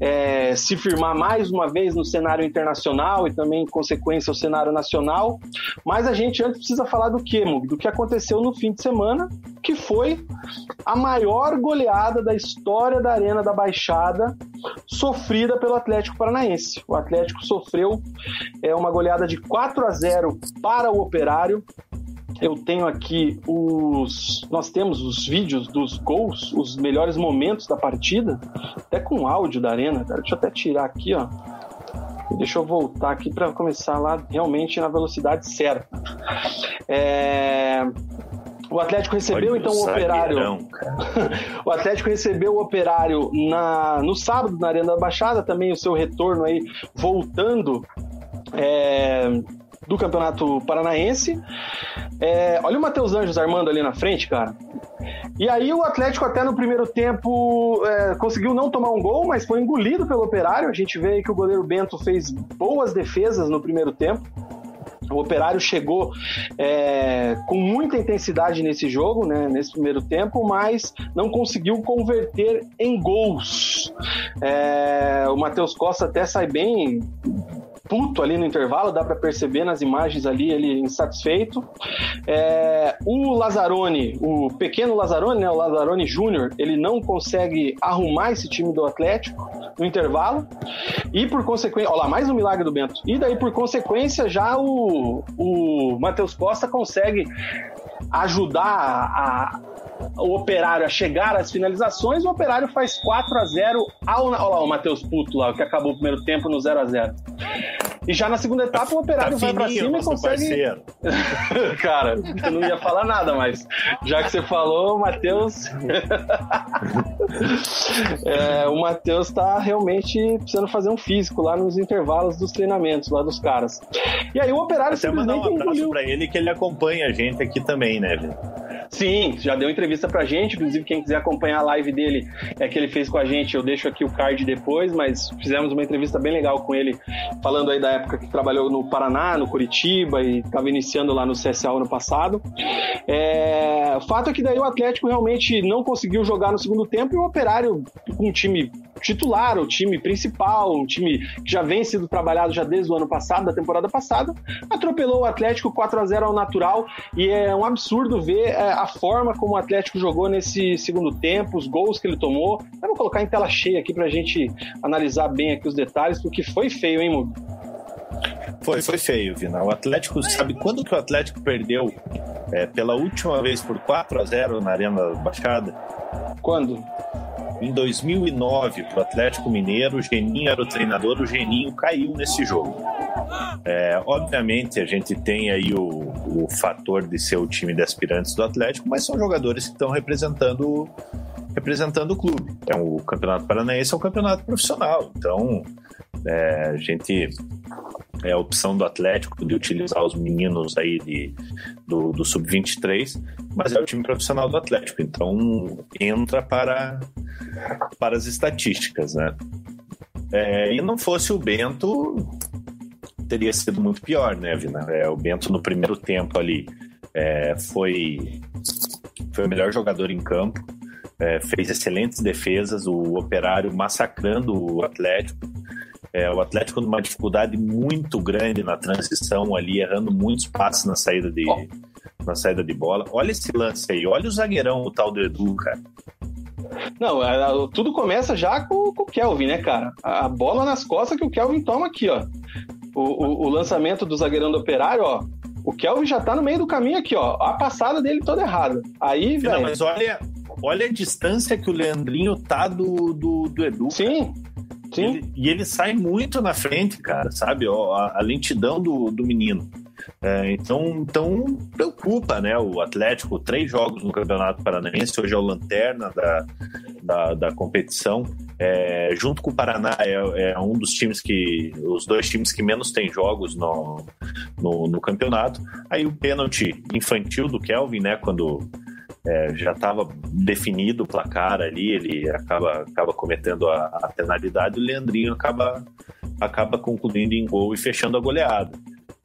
S3: é, se firmar mais uma vez no cenário internacional e também, em consequência, o cenário nacional. Mas a gente antes precisa falar do que, Do que aconteceu no fim de semana, que foi a maior goleada da história da Arena da Baixada, sofrida pelo Atlético Paranaense. O Atlético sofreu é, uma goleada de 4 a 0 para o Operário. Eu tenho aqui os. Nós temos os vídeos dos gols, os melhores momentos da partida, até com áudio da arena. Cara. Deixa eu até tirar aqui, ó. Deixa eu voltar aqui para começar lá realmente na velocidade certa. É... O Atlético recebeu Olha então o Operário. [laughs] o Atlético recebeu o Operário na, no sábado na Arena da Baixada, também o seu retorno aí voltando é, do Campeonato Paranaense. É, olha o Matheus Anjos armando ali na frente, cara. E aí o Atlético até no primeiro tempo é, conseguiu não tomar um gol, mas foi engolido pelo Operário. A gente vê que o goleiro Bento fez boas defesas no primeiro tempo. O Operário chegou é, com muita intensidade nesse jogo, né, nesse primeiro tempo, mas não conseguiu converter em gols. É, o Matheus Costa até sai bem puto ali no intervalo, dá para perceber nas imagens ali ele insatisfeito. É, o Lazzaroni, o pequeno Lazzaroni, né, o Lazzaroni Júnior, ele não consegue arrumar esse time do Atlético no intervalo e por consequência, olha lá, mais um milagre do Bento. E daí por consequência já o, o Matheus Costa consegue ajudar a, o Operário a chegar às finalizações, o Operário faz 4 a 0 ao. Olha lá o Matheus Puto lá, que acabou o primeiro tempo no 0 a 0 e já na segunda etapa o Operário tá vai para cima e consegue. [laughs] Cara, eu não ia falar nada, mas já que você falou, Matheus. [laughs] é, o Matheus tá realmente precisando fazer um físico lá nos intervalos dos treinamentos lá dos caras. E aí o Operário
S4: Até
S3: simplesmente
S4: mandar um abraço engoliu. pra ele que ele acompanha a gente aqui também, né, Vitor?
S3: Sim, já deu entrevista pra gente. Inclusive, quem quiser acompanhar a live dele é que ele fez com a gente, eu deixo aqui o card depois, mas fizemos uma entrevista bem legal com ele, falando aí da época que trabalhou no Paraná, no Curitiba e estava iniciando lá no CSA ano passado. É, o fato é que daí o Atlético realmente não conseguiu jogar no segundo tempo e o Operário, com um time titular, o time principal, um time que já vem sendo trabalhado já desde o ano passado, da temporada passada, atropelou o Atlético 4 a 0 ao natural e é um absurdo ver é, a forma como o Atlético jogou nesse segundo tempo, os gols que ele tomou. Eu vou colocar em tela cheia aqui pra gente analisar bem aqui os detalhes, porque foi feio, hein, Mugo?
S4: Foi, foi feio, Vina. O Atlético, sabe quando que o Atlético perdeu é, pela última vez por 4 a 0 na Arena Baixada?
S3: Quando?
S4: Em 2009, para o Atlético Mineiro, o Geninho era o treinador, o Geninho caiu nesse jogo. É, obviamente, a gente tem aí o, o fator de ser o time de aspirantes do Atlético, mas são jogadores que estão representando representando o clube. Então, o Campeonato Paranaense é um campeonato profissional. Então, é, a gente é a opção do Atlético de utilizar os meninos aí de, do, do Sub-23, mas é o time profissional do Atlético, então entra para, para as estatísticas, né? É, e não fosse o Bento, teria sido muito pior, né, Vina? É, o Bento no primeiro tempo ali é, foi, foi o melhor jogador em campo, é, fez excelentes defesas, o Operário massacrando o Atlético, é, o Atlético numa dificuldade muito grande na transição ali, errando muitos passes na saída de, oh. na saída de bola. Olha esse lance aí, olha o zagueirão, o tal do Edu, cara.
S3: Não, é, tudo começa já com, com, o Kelvin, né, cara? A bola nas costas que o Kelvin toma aqui, ó. O, o, o lançamento do zagueirão do operário, ó. O Kelvin já tá no meio do caminho aqui, ó. A passada dele toda errada. Aí, velho.
S4: Mas olha, olha a distância que o Leandrinho tá do, do, do Edu.
S3: Sim. Cara.
S4: Ele, e ele sai muito na frente, cara, sabe? Ó, a, a lentidão do, do menino. É, então, então preocupa, né? O Atlético, três jogos no Campeonato Paranaense, hoje é o lanterna da, da, da competição. É, junto com o Paraná, é, é, um dos times que. os dois times que menos tem jogos no, no, no campeonato. Aí o pênalti infantil do Kelvin, né? Quando é, já estava definido o placar ali, ele acaba, acaba cometendo a, a penalidade, o Leandrinho acaba, acaba concluindo em gol e fechando a goleada.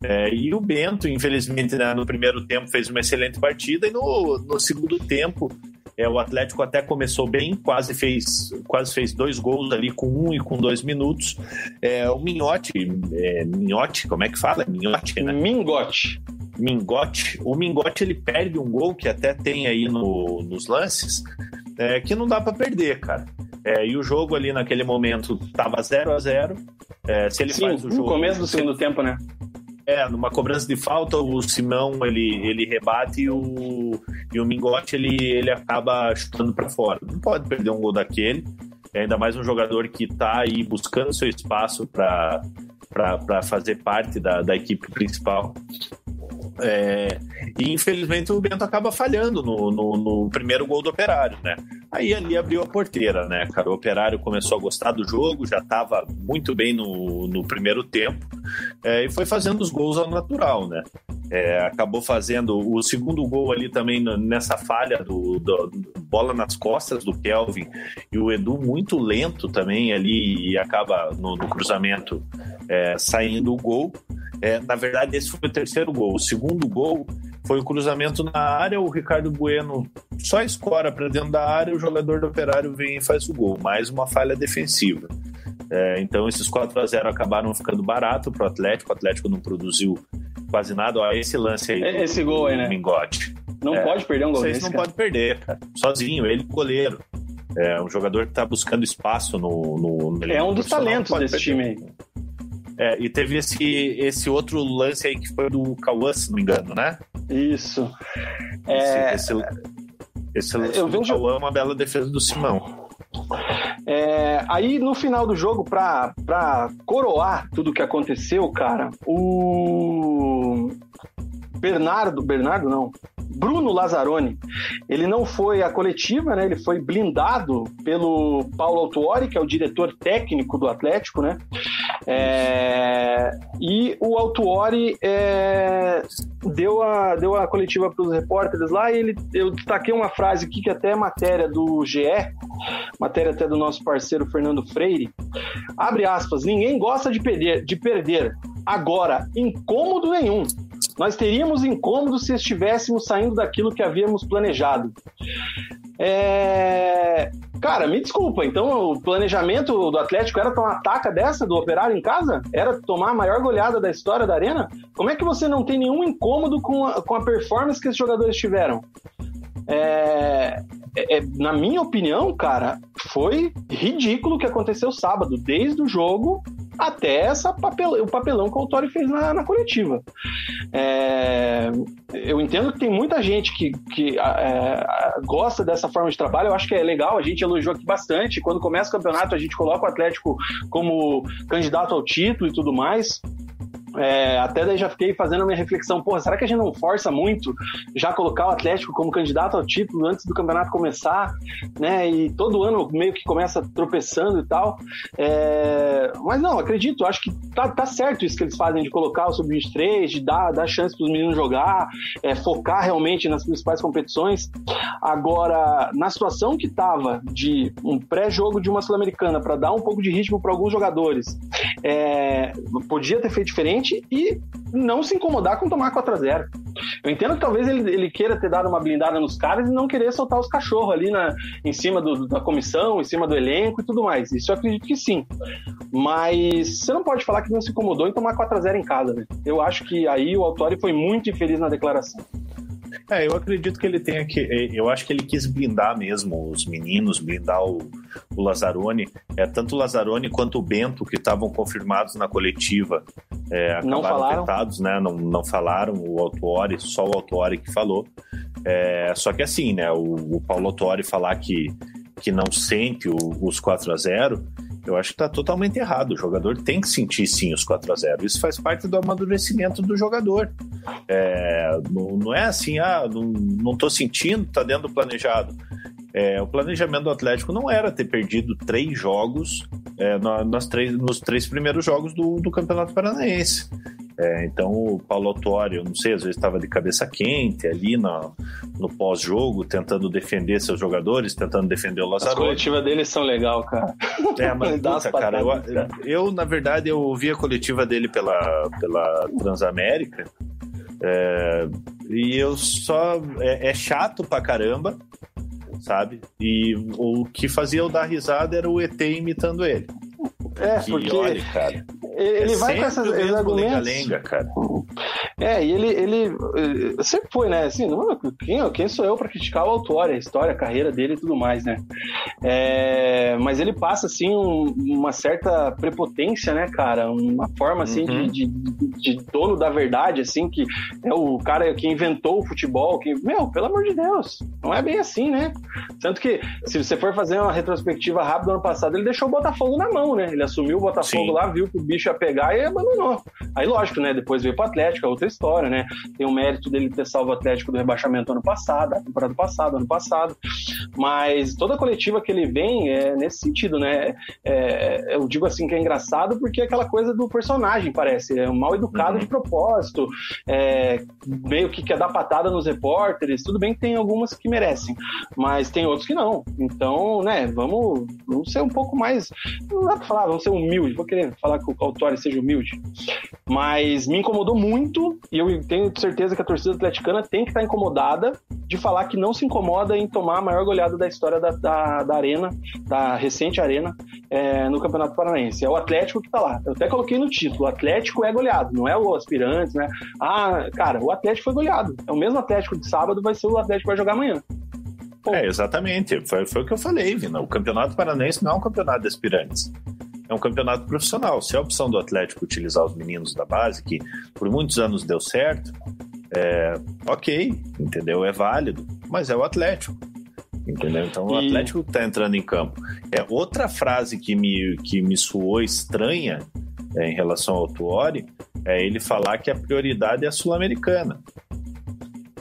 S4: É, e o Bento, infelizmente, né, no primeiro tempo fez uma excelente partida e no, no segundo tempo é, o Atlético até começou bem, quase fez, quase fez dois gols ali com um e com dois minutos. É, o Minhote, é, Minhote, como é que fala? Minhote, né?
S3: Mingote.
S4: Mingote. O Mingote ele perde um gol que até tem aí no, nos lances, é, que não dá para perder, cara. É, e o jogo ali naquele momento tava 0 a 0 é, Se ele
S3: Sim,
S4: faz o jogo.
S3: No começo do segundo tempo, né?
S4: É, numa cobrança de falta, o Simão ele, ele rebate e o, e o Mingote ele, ele acaba chutando para fora. Não pode perder um gol daquele, é ainda mais um jogador que está aí buscando seu espaço para fazer parte da, da equipe principal. É, e infelizmente o Bento acaba falhando no, no, no, primeiro gol do Operário, né? Aí ali abriu a porteira, né, cara? O Operário começou a gostar do jogo, já estava muito bem no, no primeiro tempo é, e foi fazendo os gols ao natural, né? É, acabou fazendo o segundo gol ali também nessa falha do, do, do, bola nas costas do Kelvin e o Edu muito lento também ali e acaba no, cruzamento é, saindo o gol. É, na verdade, esse foi o terceiro gol. O segundo gol foi o cruzamento na área, o Ricardo Bueno só escora para dentro da área, o jogador do Operário vem e faz o gol. Mais uma falha defensiva. É, então esses 4 a 0 acabaram ficando barato para o Atlético. O Atlético não produziu quase nada. Olha esse lance aí.
S3: Esse gol aí, né?
S4: Mingote.
S3: Não é, pode perder um gol
S4: Vocês não pode perder, cara. Sozinho, ele goleiro. É um jogador que está buscando espaço no, no,
S3: no É um dos talentos desse perder. time aí.
S4: É, e teve esse, esse outro lance aí que foi do Cauã, se não me engano, né?
S3: Isso.
S4: É... Esse, esse, esse lance eu do vejo... Cauã é uma bela defesa do Simão.
S3: É, aí no final do jogo, pra, pra coroar tudo que aconteceu, cara, o Bernardo, Bernardo não, Bruno Lazzaroni, ele não foi à coletiva, né? Ele foi blindado pelo Paulo Autuori, que é o diretor técnico do Atlético, né? É, e o Autuori é, deu, a, deu a coletiva para os repórteres lá e ele, eu destaquei uma frase aqui que até é matéria do GE, matéria até do nosso parceiro Fernando Freire. Abre aspas, ninguém gosta de perder, de perder. Agora, incômodo nenhum. Nós teríamos incômodo se estivéssemos saindo daquilo que havíamos planejado. É... Cara, me desculpa, então o planejamento do Atlético era tomar ataca dessa do Operário em casa? Era tomar a maior goleada da história da Arena? Como é que você não tem nenhum incômodo com a, com a performance que esses jogadores tiveram? É, é, na minha opinião, cara, foi ridículo o que aconteceu sábado, desde o jogo até essa papel, o papelão que o Autori fez na, na coletiva. É, eu entendo que tem muita gente que, que é, gosta dessa forma de trabalho, eu acho que é legal, a gente elogiou aqui bastante. Quando começa o campeonato, a gente coloca o Atlético como candidato ao título e tudo mais. É, até daí já fiquei fazendo a minha reflexão, porra, será que a gente não força muito já colocar o Atlético como candidato ao título antes do campeonato começar, né? E todo ano meio que começa tropeçando e tal. É, mas não, acredito, acho que tá, tá, certo isso que eles fazem de colocar o Sub-23, de dar, dar chance para os meninos jogar, é, focar realmente nas principais competições. Agora, na situação que tava de um pré-jogo de uma Sul-Americana para dar um pouco de ritmo para alguns jogadores, é, podia ter feito diferente frente e não se incomodar com tomar 4 a 0 Eu entendo que talvez ele, ele queira ter dado uma blindada nos caras e não querer soltar os cachorros ali na, em cima do, da comissão, em cima do elenco e tudo mais. Isso eu acredito que sim. Mas você não pode falar que não se incomodou em tomar 4 a 0 em casa, né? Eu acho que aí o Autori foi muito infeliz na declaração.
S4: É, eu acredito que ele tenha que. É, eu acho que ele quis blindar mesmo os meninos, blindar o, o Lazzaroni. É, tanto o Lazzaroni quanto o Bento, que estavam confirmados na coletiva, é, acabaram não falaram. Tentados, né? Não, não falaram o Autuori, só o Autuori que falou. É, só que assim, né? O, o Paulo Autuori falar que, que não sente o, os 4 a 0 eu acho que está totalmente errado. O jogador tem que sentir sim os 4 a 0 Isso faz parte do amadurecimento do jogador. É, não, não, é assim, ah, não estou sentindo, está dentro do planejado. É, o planejamento do Atlético não era ter perdido três jogos é, nas três, nos três primeiros jogos do, do Campeonato Paranaense. É, então o Paulo Autuori, eu não sei, às vezes estava de cabeça quente ali no, no pós-jogo, tentando defender seus jogadores, tentando defender o Lazaro. As
S3: coletivas deles são legal, cara.
S4: É, mas [laughs] puta, cara, eu, eu, na verdade, eu ouvi a coletiva dele pela, pela Transamérica é, e eu só... É, é chato pra caramba, sabe? E o que fazia eu dar risada era o ET imitando ele.
S3: É, que, porque olha, cara, ele é vai com essas, esses argumentos.
S4: Lenga, cara.
S3: É, e ele, ele sempre foi, né? Assim, não, quem, quem sou eu para criticar o autor, a história, a carreira dele e tudo mais, né? É, mas ele passa, assim, um, uma certa prepotência, né, cara? Uma forma, assim, uhum. de, de, de, dono da verdade, assim, que é o cara que inventou o futebol, que, meu, pelo amor de Deus, não é bem assim, né? Tanto que, se você for fazer uma retrospectiva rápida do ano passado, ele deixou o Botafogo na mão, né? Ele assumiu o Botafogo Sim. lá, viu que o bicho ia pegar e abandonou. Aí, lógico, né? Depois veio pro Atlético, é outra história, né? Tem o mérito dele ter salvo o Atlético do rebaixamento ano passado, temporada passada, ano passado. Mas toda coletiva que ele vem é nesse sentido, né? É, eu digo assim que é engraçado porque é aquela coisa do personagem, parece. É um mal educado uhum. de propósito, é, meio que quer dar patada nos repórteres. Tudo bem que tem algumas que merecem, mas tem outros que não. Então, né, vamos, vamos ser um pouco mais. Não dá pra falar, vamos ser humildes. Vou querer falar que o Autori seja humilde. Mas me incomodou muito, e eu tenho certeza que a torcida atleticana tem que estar incomodada de falar que não se incomoda em tomar a maior goleada da história da, da, da Arena, da recente Arena, é, no Campeonato Paranaense. É o Atlético que tá lá. Eu até coloquei no título: o Atlético é goleado, não é o aspirante, né? Ah, cara, o Atlético foi goleado. É o mesmo Atlético de sábado, vai ser o Atlético que vai jogar amanhã.
S4: É, exatamente. Foi, foi o que eu falei, Vina. O Campeonato Paranaense não é um campeonato de aspirantes. É um campeonato profissional. Se é a opção do Atlético utilizar os meninos da base, que por muitos anos deu certo, é, ok, entendeu? É válido, mas é o Atlético. Entendeu? Então o Atlético está entrando em campo. É outra frase que me, que me soou estranha é, em relação ao Tuori é ele falar que a prioridade é a sul-americana.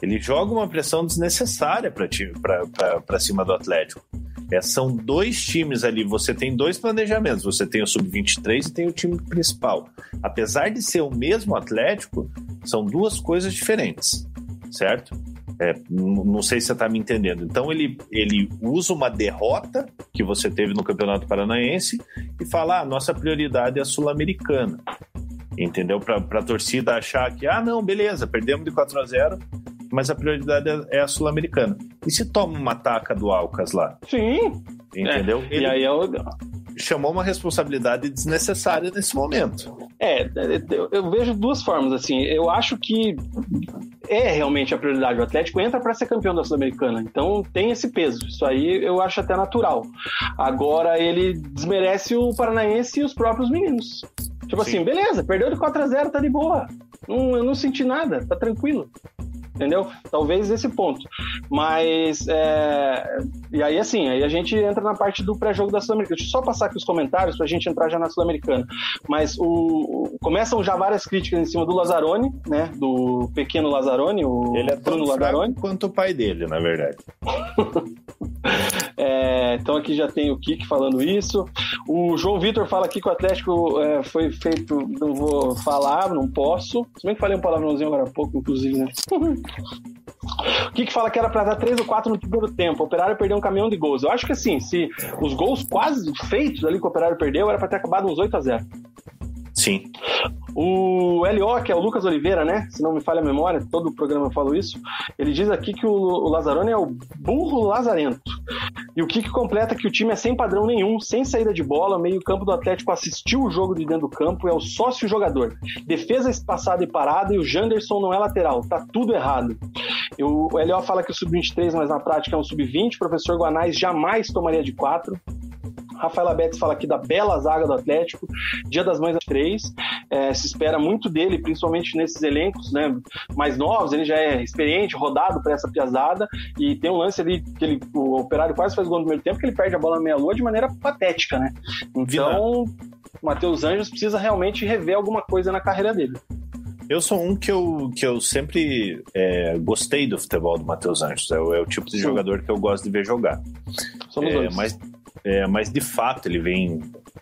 S4: Ele joga uma pressão desnecessária para cima do Atlético. É, são dois times ali, você tem dois planejamentos, você tem o sub-23 e tem o time principal. Apesar de ser o mesmo Atlético, são duas coisas diferentes, certo? É, não sei se você está me entendendo. Então ele, ele usa uma derrota que você teve no Campeonato Paranaense e fala: ah, nossa prioridade é a Sul-Americana. Entendeu? Para a torcida achar que, ah, não, beleza, perdemos de 4 a 0 mas a prioridade é, é a Sul-Americana. E se toma uma taca do Alcas lá?
S3: Sim.
S4: Entendeu?
S3: É. E aí é o
S4: chamou uma responsabilidade desnecessária nesse momento.
S3: É, eu vejo duas formas assim. Eu acho que é realmente a prioridade do Atlético entra para ser campeão da Sul-Americana. Então tem esse peso. Isso aí eu acho até natural. Agora ele desmerece o Paranaense e os próprios meninos. Tipo Sim. assim, beleza, perdeu de 4 a 0, tá de boa. Não, eu não senti nada, tá tranquilo entendeu? Talvez esse ponto. Mas, é... e aí assim, aí a gente entra na parte do pré-jogo da Sul-Americana. Deixa eu só passar aqui os comentários pra gente entrar já na Sul-Americana. Mas o... começam já várias críticas em cima do Lazzaroni, né? Do pequeno Lazzaroni, o
S4: Ele é Bruno Lazzaroni. quanto o pai dele, na verdade. [laughs]
S3: é, então aqui já tem o Kik falando isso. O João Vitor fala aqui que o Atlético é, foi feito, não vou falar, não posso. Se bem que falei um palavrãozinho agora há pouco, inclusive, né? [laughs] O que, fala que era para dar 3 ou 4 no primeiro tempo? O Operário perdeu um caminhão de gols. Eu acho que assim, se os gols quase feitos ali que o Operário perdeu, era para ter acabado uns 8 a 0
S4: Sim.
S3: O LO, que é o Lucas Oliveira, né? Se não me falha a memória, todo o programa eu falo isso. Ele diz aqui que o, o Lazzaroni é o burro lazarento. E o que completa que o time é sem padrão nenhum, sem saída de bola, meio campo do Atlético assistiu o jogo de dentro do campo, é o sócio jogador. Defesa espaçada e parada e o Janderson não é lateral. Tá tudo errado. o LO fala que o sub-23, mas na prática é um sub-20. O professor Guanais jamais tomaria de 4. Rafaela Betts fala aqui da bela zaga do Atlético, Dia das Mães 3. É, se espera muito dele, principalmente nesses elencos né, mais novos. Ele já é experiente, rodado para essa piazada. E tem um lance ali que ele, o operário quase faz gol no primeiro tempo, que ele perde a bola na meia-lua de maneira patética, né? Então, o Matheus Anjos precisa realmente rever alguma coisa na carreira dele.
S4: Eu sou um que eu, que eu sempre é, gostei do futebol do Matheus Anjos. É o, é o, tipo de Sim. jogador que eu gosto de ver jogar. Somos é, dois. Mas é, mas de fato ele vem,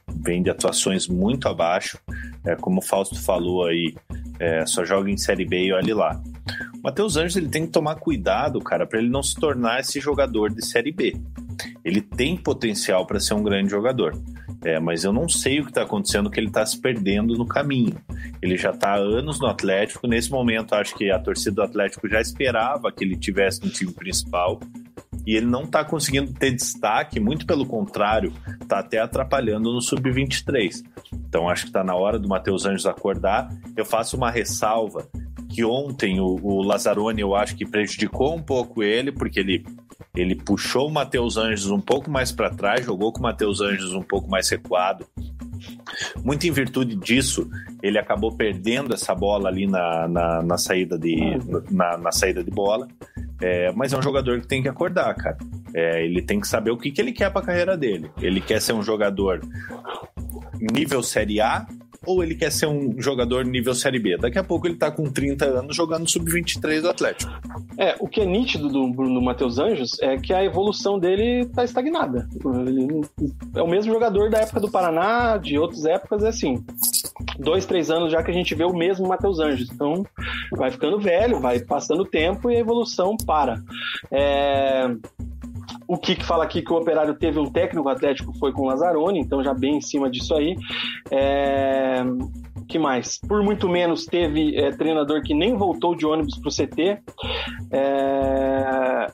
S4: vem de atuações muito abaixo. É, como o Fausto falou aí, é, só joga em Série B e olhe lá. O Matheus Anjos ele tem que tomar cuidado, cara, para ele não se tornar esse jogador de Série B. Ele tem potencial para ser um grande jogador. É, mas eu não sei o que está acontecendo, que ele está se perdendo no caminho. Ele já está há anos no Atlético. Nesse momento, acho que a torcida do Atlético já esperava que ele tivesse no time principal e ele não está conseguindo ter destaque, muito pelo contrário, está até atrapalhando no sub-23. Então acho que está na hora do Matheus Anjos acordar. Eu faço uma ressalva que ontem o, o Lazzaroni eu acho que prejudicou um pouco ele, porque ele, ele puxou o Matheus Anjos um pouco mais para trás, jogou com o Matheus Anjos um pouco mais recuado. Muito em virtude disso, ele acabou perdendo essa bola ali na, na, na saída, de, na, na saída de bola. É, mas é um jogador que tem que acordar, cara. É, ele tem que saber o que, que ele quer para a carreira dele. Ele quer ser um jogador nível Série A ou ele quer ser um jogador nível Série B? Daqui a pouco ele tá com 30 anos jogando sub-23 do Atlético.
S3: É, o que é nítido do Bruno Matheus Anjos é que a evolução dele tá estagnada. Ele é o mesmo jogador da época do Paraná, de outras épocas, é assim. Dois, três anos já que a gente vê o mesmo Matheus Anjos. Então, vai ficando velho, vai passando tempo e a evolução para. É... O Kik fala aqui que o Operário teve um técnico atlético, foi com o Lazzaroni, então já bem em cima disso aí. É... que mais? Por muito menos teve é, treinador que nem voltou de ônibus pro CT. É...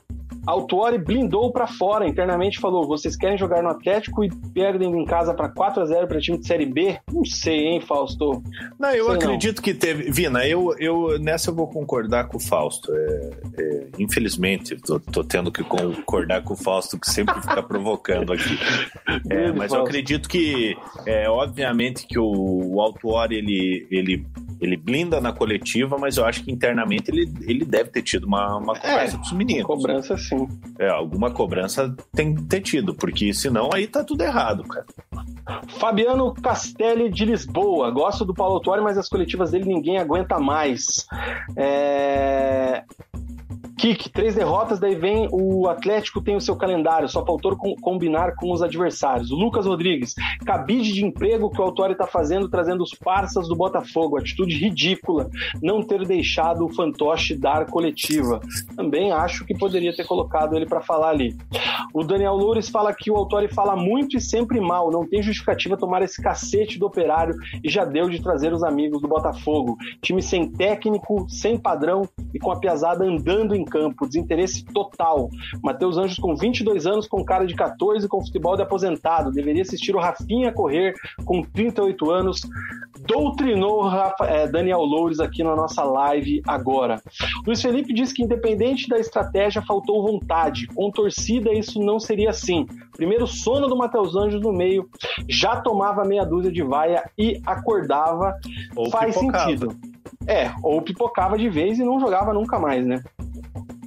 S3: Autuori blindou para fora, internamente falou: vocês querem jogar no Atlético e perdem em casa para 4 a 0 para time de Série B? Não sei, hein, Fausto?
S4: Não, eu sei acredito não. que teve. Vina, eu, eu nessa eu vou concordar com o Fausto. É, é, infelizmente, tô, tô, tendo que concordar com o Fausto, que sempre fica provocando aqui. [laughs] É, mas eu acredito que, é, obviamente, que o, o Autuori ele, ele ele blinda na coletiva, mas eu acho que internamente ele, ele deve ter tido uma, uma conversa é, com os meninos.
S3: Cobrança sim.
S4: É, alguma cobrança tem que ter tido, porque senão aí tá tudo errado, cara.
S3: Fabiano Castelli de Lisboa. Gosto do Paulo Autuori, mas as coletivas dele ninguém aguenta mais. É... Kik, três derrotas, daí vem o Atlético tem o seu calendário, só faltou com, combinar com os adversários. O Lucas Rodrigues, cabide de emprego que o Autori está fazendo, trazendo os parças do Botafogo, atitude ridícula, não ter deixado o fantoche dar coletiva. Também acho que poderia ter colocado ele para falar ali. O Daniel Loures fala que o Autori fala muito e sempre mal, não tem justificativa tomar esse cacete do operário e já deu de trazer os amigos do Botafogo. Time sem técnico, sem padrão e com a piazada andando em campo, desinteresse total. Matheus Anjos com 22 anos, com cara de 14, com futebol de aposentado. Deveria assistir o Rafinha correr com 38 anos. Doutrinou Rafa, é, Daniel Loures aqui na nossa live agora. Luiz Felipe diz que, independente da estratégia, faltou vontade. Com torcida, isso não seria assim. Primeiro sono do Matheus Anjos no meio, já tomava meia dúzia de vaia e acordava.
S4: Ou
S3: Faz
S4: pipocava.
S3: sentido. É, ou pipocava de vez e não jogava nunca mais, né?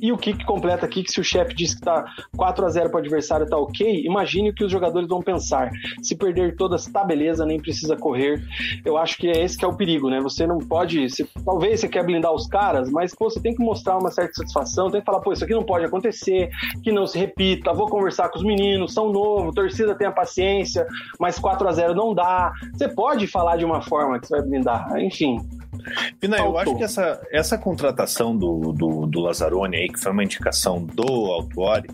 S3: E o Kik completa aqui que se o chefe diz que tá 4 a 0 para o adversário tá ok, imagine o que os jogadores vão pensar. Se perder todas, tá beleza, nem precisa correr. Eu acho que é esse que é o perigo, né? Você não pode. Você, talvez você quer blindar os caras, mas pô, você tem que mostrar uma certa satisfação, tem que falar, pô, isso aqui não pode acontecer, que não se repita, vou conversar com os meninos, são novos, torcida tenha paciência, mas 4 a 0 não dá. Você pode falar de uma forma que você vai blindar, enfim.
S4: Pina, eu acho que essa, essa contratação do, do, do Lazzaroni aí, que foi uma indicação do Autuori,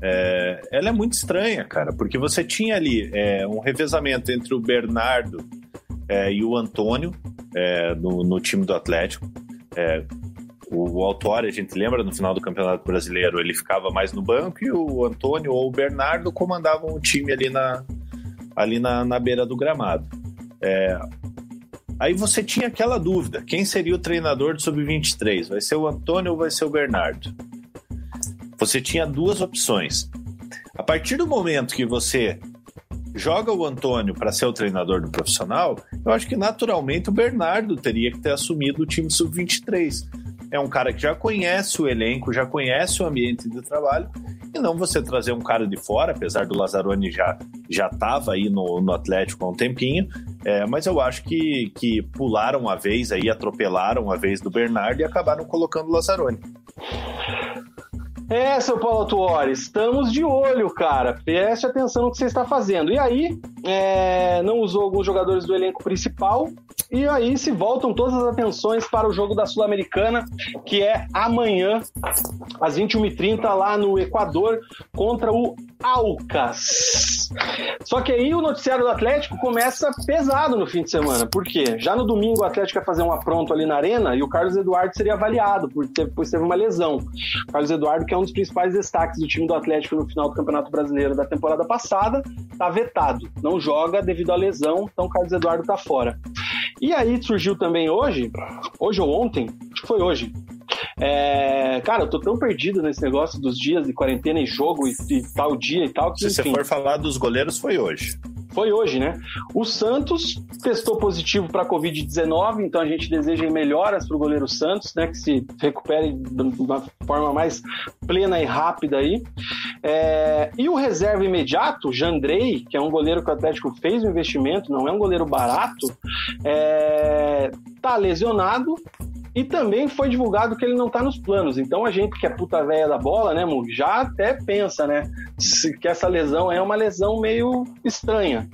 S4: é, ela é muito estranha, cara, porque você tinha ali é, um revezamento entre o Bernardo é, e o Antônio é, no, no, time do Atlético. É, o, o a gente lembra, no final do Campeonato Brasileiro, ele ficava mais no banco e o Antônio ou o Bernardo comandavam o time ali na, ali na, na beira do gramado. Aí você tinha aquela dúvida: quem seria o treinador do Sub-23? Vai ser o Antônio ou vai ser o Bernardo? Você tinha duas opções. A partir do momento que você joga o Antônio para ser o treinador do profissional, eu acho que naturalmente o Bernardo teria que ter assumido o time Sub-23. É um cara que já conhece o elenco, já conhece o ambiente de trabalho, e não você trazer um cara de fora, apesar do Lazzaroni já já estava aí no, no Atlético há um tempinho, é, mas eu acho que, que pularam a vez aí, atropelaram a vez do Bernardo e acabaram colocando o Lazzaroni.
S3: É, seu Paulo Tuori, estamos de olho, cara. Preste atenção no que você está fazendo. E aí, é, não usou alguns jogadores do elenco principal, e aí se voltam todas as atenções para o jogo da Sul-Americana, que é amanhã, às 21h30, lá no Equador, contra o Alcas. Só que aí o noticiário do Atlético começa pesado no fim de semana. Por quê? Já no domingo o Atlético ia fazer um apronto ali na arena e o Carlos Eduardo seria avaliado, porque depois teve uma lesão. O Carlos Eduardo, que é um dos principais destaques do time do Atlético no final do Campeonato Brasileiro da temporada passada, tá vetado. Não joga devido à lesão, então o Carlos Eduardo tá fora. E aí surgiu também hoje, hoje ou ontem, acho que foi hoje, é, cara, eu tô tão perdido nesse negócio dos dias de quarentena e jogo e, e tal dia e tal. Que,
S4: Se enfim, você for falar dos goleiros, foi hoje.
S3: Foi hoje, né? O Santos testou positivo para Covid-19, então a gente deseja melhoras para o goleiro Santos, né? Que se recupere de uma forma mais plena e rápida aí. É, e o reserva imediato, Jandrei, que é um goleiro que o Atlético fez um investimento, não é um goleiro barato, é, tá lesionado e também foi divulgado que ele não tá nos planos. Então a gente que é puta velha da bola, né, Mug, já até pensa, né, que essa lesão é uma lesão meio estranha.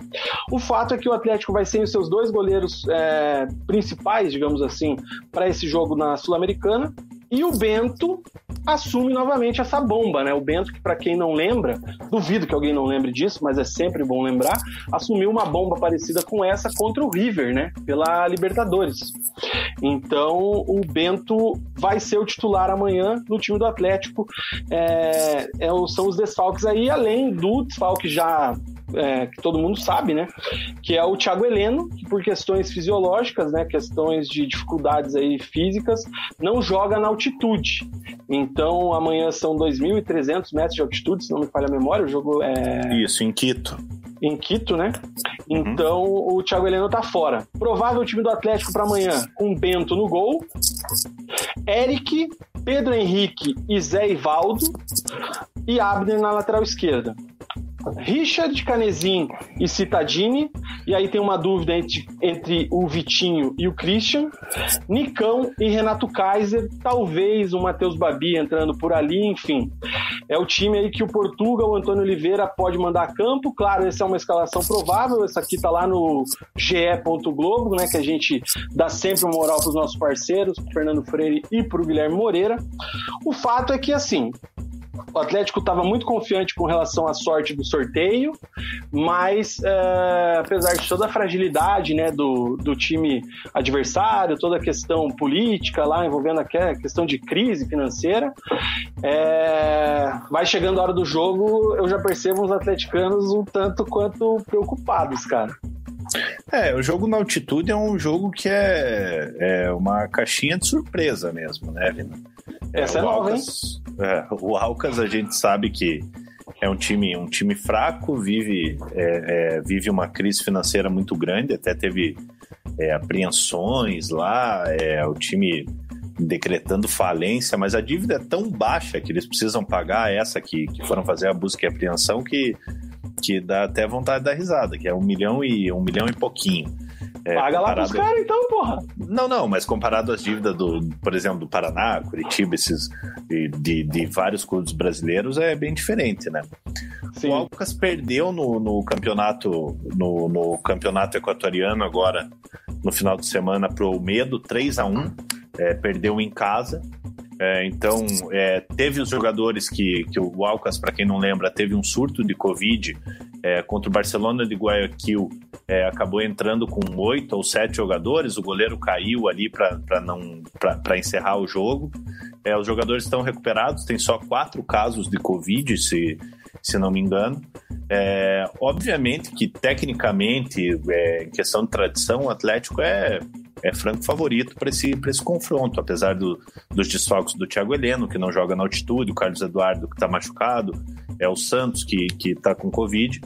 S3: O fato é que o Atlético vai sem os seus dois goleiros é, principais, digamos assim, para esse jogo na Sul-Americana. E o Bento assume novamente essa bomba, né? O Bento, que para quem não lembra, duvido que alguém não lembre disso, mas é sempre bom lembrar, assumiu uma bomba parecida com essa contra o River, né? Pela Libertadores. Então o Bento vai ser o titular amanhã no time do Atlético. É, é, são os desfalques aí, além do desfalque já é, que todo mundo sabe, né? Que é o Thiago Heleno, que por questões fisiológicas, né? Questões de dificuldades aí físicas, não joga na altitude. Então amanhã são 2.300 metros de altitude, se não me falha a memória. O jogo é.
S4: Isso, em Quito
S3: em Quito, né? Uhum. Então o Thiago Heleno tá fora. Provável time do Atlético para amanhã com Bento no gol, Eric, Pedro Henrique e Zé Ivaldo e Abner na lateral esquerda. Richard Canezin e Citadini, e aí tem uma dúvida entre, entre o Vitinho e o Christian, Nicão e Renato Kaiser, talvez o Matheus Babi entrando por ali, enfim. É o time aí que o Portugal, o Antônio Oliveira pode mandar a campo, claro, essa é uma escalação provável, essa aqui tá lá no ge.globo, né, que a gente dá sempre uma moral pros nossos parceiros, pro Fernando Freire e pro Guilherme Moreira. O fato é que, assim, o Atlético estava muito confiante com relação à sorte do sorteio, mas é, apesar de toda a fragilidade né, do, do time adversário, toda a questão política lá envolvendo a questão de crise financeira, é, vai chegando a hora do jogo, eu já percebo os atleticanos um tanto quanto preocupados, cara.
S4: É, o jogo na altitude é um jogo que é, é uma caixinha de surpresa mesmo, né, Vina?
S3: Essa é, é nova,
S4: Alcas, hein? É, o Alcas a gente sabe que é um time, um time fraco, vive, é, é, vive uma crise financeira muito grande, até teve é, apreensões lá, é, o time decretando falência, mas a dívida é tão baixa que eles precisam pagar essa que, que foram fazer a busca e apreensão que, que dá até vontade de dar risada, que é um milhão e um milhão e pouquinho.
S3: É, Paga lá pros caras então, porra.
S4: Não, não, mas comparado às dívidas do, por exemplo, do Paraná, Curitiba, esses de, de, de vários clubes brasileiros, é bem diferente, né? Sim. O Alcas perdeu no, no campeonato no, no, campeonato equatoriano agora no final de semana pro Medo 3 a 1 é, perdeu em casa. É, então, é, teve os jogadores que, que o Alcas, para quem não lembra, teve um surto de Covid é, contra o Barcelona de Guayaquil é, acabou entrando com oito ou sete jogadores, o goleiro caiu ali para encerrar o jogo. É, os jogadores estão recuperados, tem só quatro casos de Covid, se, se não me engano. É, obviamente que, tecnicamente, em questão de tradição, o Atlético é, é franco favorito para esse, esse confronto, apesar do, dos desfalques do Thiago Heleno, que não joga na altitude, o Carlos Eduardo, que está machucado, é o Santos, que está com Covid,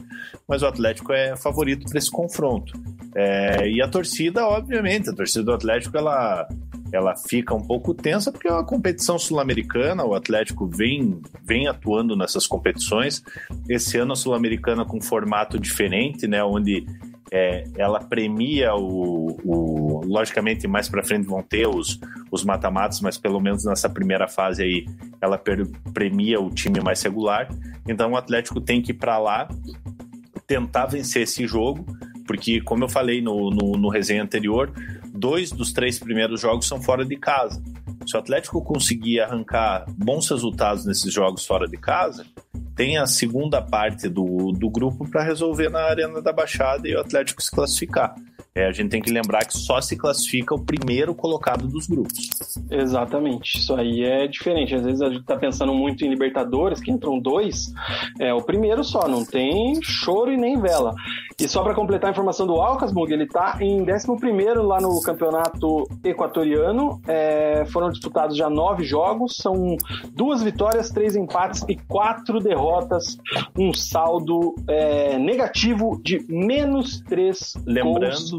S4: mas o Atlético é favorito para esse confronto. É, e a torcida, obviamente, a torcida do Atlético, ela, ela fica um pouco tensa porque é uma competição sul-americana, o Atlético vem, vem atuando nessas competições. Esse ano a Sul-Americana com formato diferente, né, onde é, ela premia o, o logicamente mais para frente vão ter os os mata-matas, mas pelo menos nessa primeira fase aí ela premia o time mais regular. Então o Atlético tem que ir para lá tentar vencer esse jogo, porque como eu falei no, no, no resenha anterior, dois dos três primeiros jogos são fora de casa. Se o Atlético conseguir arrancar bons resultados nesses jogos fora de casa, tem a segunda parte do, do grupo para resolver na Arena da Baixada e o Atlético se classificar. É, a gente tem que lembrar que só se classifica o primeiro colocado dos grupos.
S3: Exatamente. Isso aí é diferente. Às vezes a gente tá pensando muito em Libertadores, que entram dois. É o primeiro só, não tem choro e nem vela. E só para completar a informação do Alcasburg, ele tá em 11 lá no campeonato equatoriano. É, foram disputados já nove jogos, são duas vitórias, três empates e quatro derrotas. Um saldo é, negativo de menos três
S4: Lembrando, gols.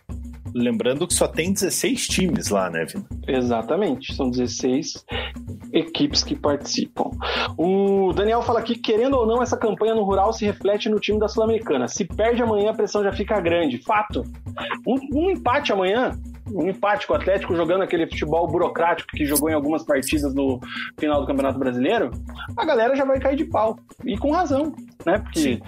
S4: Lembrando que só tem 16 times lá, né, Vina?
S3: Exatamente, são 16 equipes que participam. O Daniel fala aqui, querendo ou não, essa campanha no Rural se reflete no time da Sul-Americana. Se perde amanhã, a pressão já fica grande. Fato. Um, um empate amanhã um empate com o Atlético jogando aquele futebol burocrático que jogou em algumas partidas no final do Campeonato Brasileiro, a galera já vai cair de pau. E com razão, né? Porque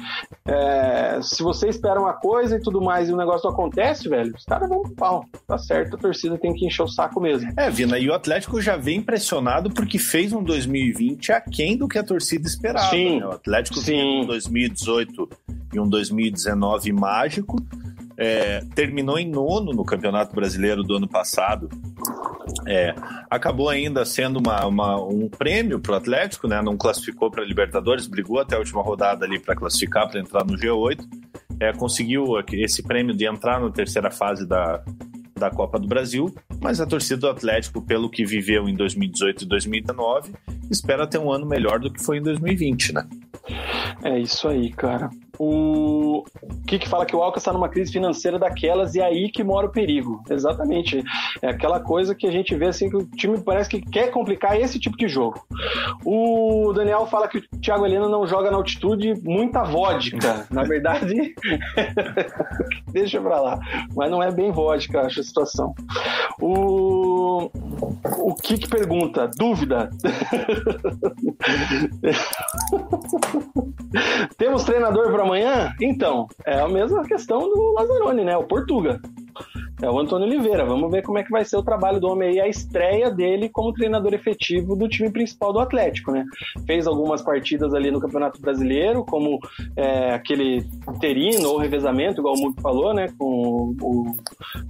S3: É, se você espera uma coisa e tudo mais e o negócio acontece, velho, os caras pro pau. Tá certo, a torcida tem que encher o saco mesmo.
S4: É, Vina, e o Atlético já vem impressionado porque fez um 2020 aquém do que a torcida esperava.
S3: Sim.
S4: Né? O Atlético
S3: Sim.
S4: fez um 2018 e um 2019 mágico. É, terminou em nono no Campeonato Brasileiro do ano passado. É, acabou ainda sendo uma, uma- um prêmio para o Atlético, né? Não classificou para Libertadores, brigou até a última rodada ali para classificar, para entrar no G8. É, conseguiu esse prêmio de entrar na terceira fase da, da Copa do Brasil, mas a torcida do Atlético, pelo que viveu em 2018 e 2019, espera ter um ano melhor do que foi em 2020, né?
S3: É isso aí, cara. O Kiki fala que o Alcas está numa crise financeira daquelas e é aí que mora o perigo. Exatamente. É aquela coisa que a gente vê assim que o time parece que quer complicar esse tipo de jogo. O Daniel fala que o Thiago Helena não joga na altitude muita vodka. [laughs] Na verdade, [laughs] deixa pra lá. Mas não é bem vodka, acho a situação. O o Kiki pergunta, dúvida. [laughs] Temos treinador para amanhã? Então, é a mesma questão do Lazzaroni, né? O Portuga. É o Antônio Oliveira. Vamos ver como é que vai ser o trabalho do homem aí, a estreia dele como treinador efetivo do time principal do Atlético, né? Fez algumas partidas ali no Campeonato Brasileiro, como é, aquele interino ou revezamento, igual o Mugo falou, né? Com o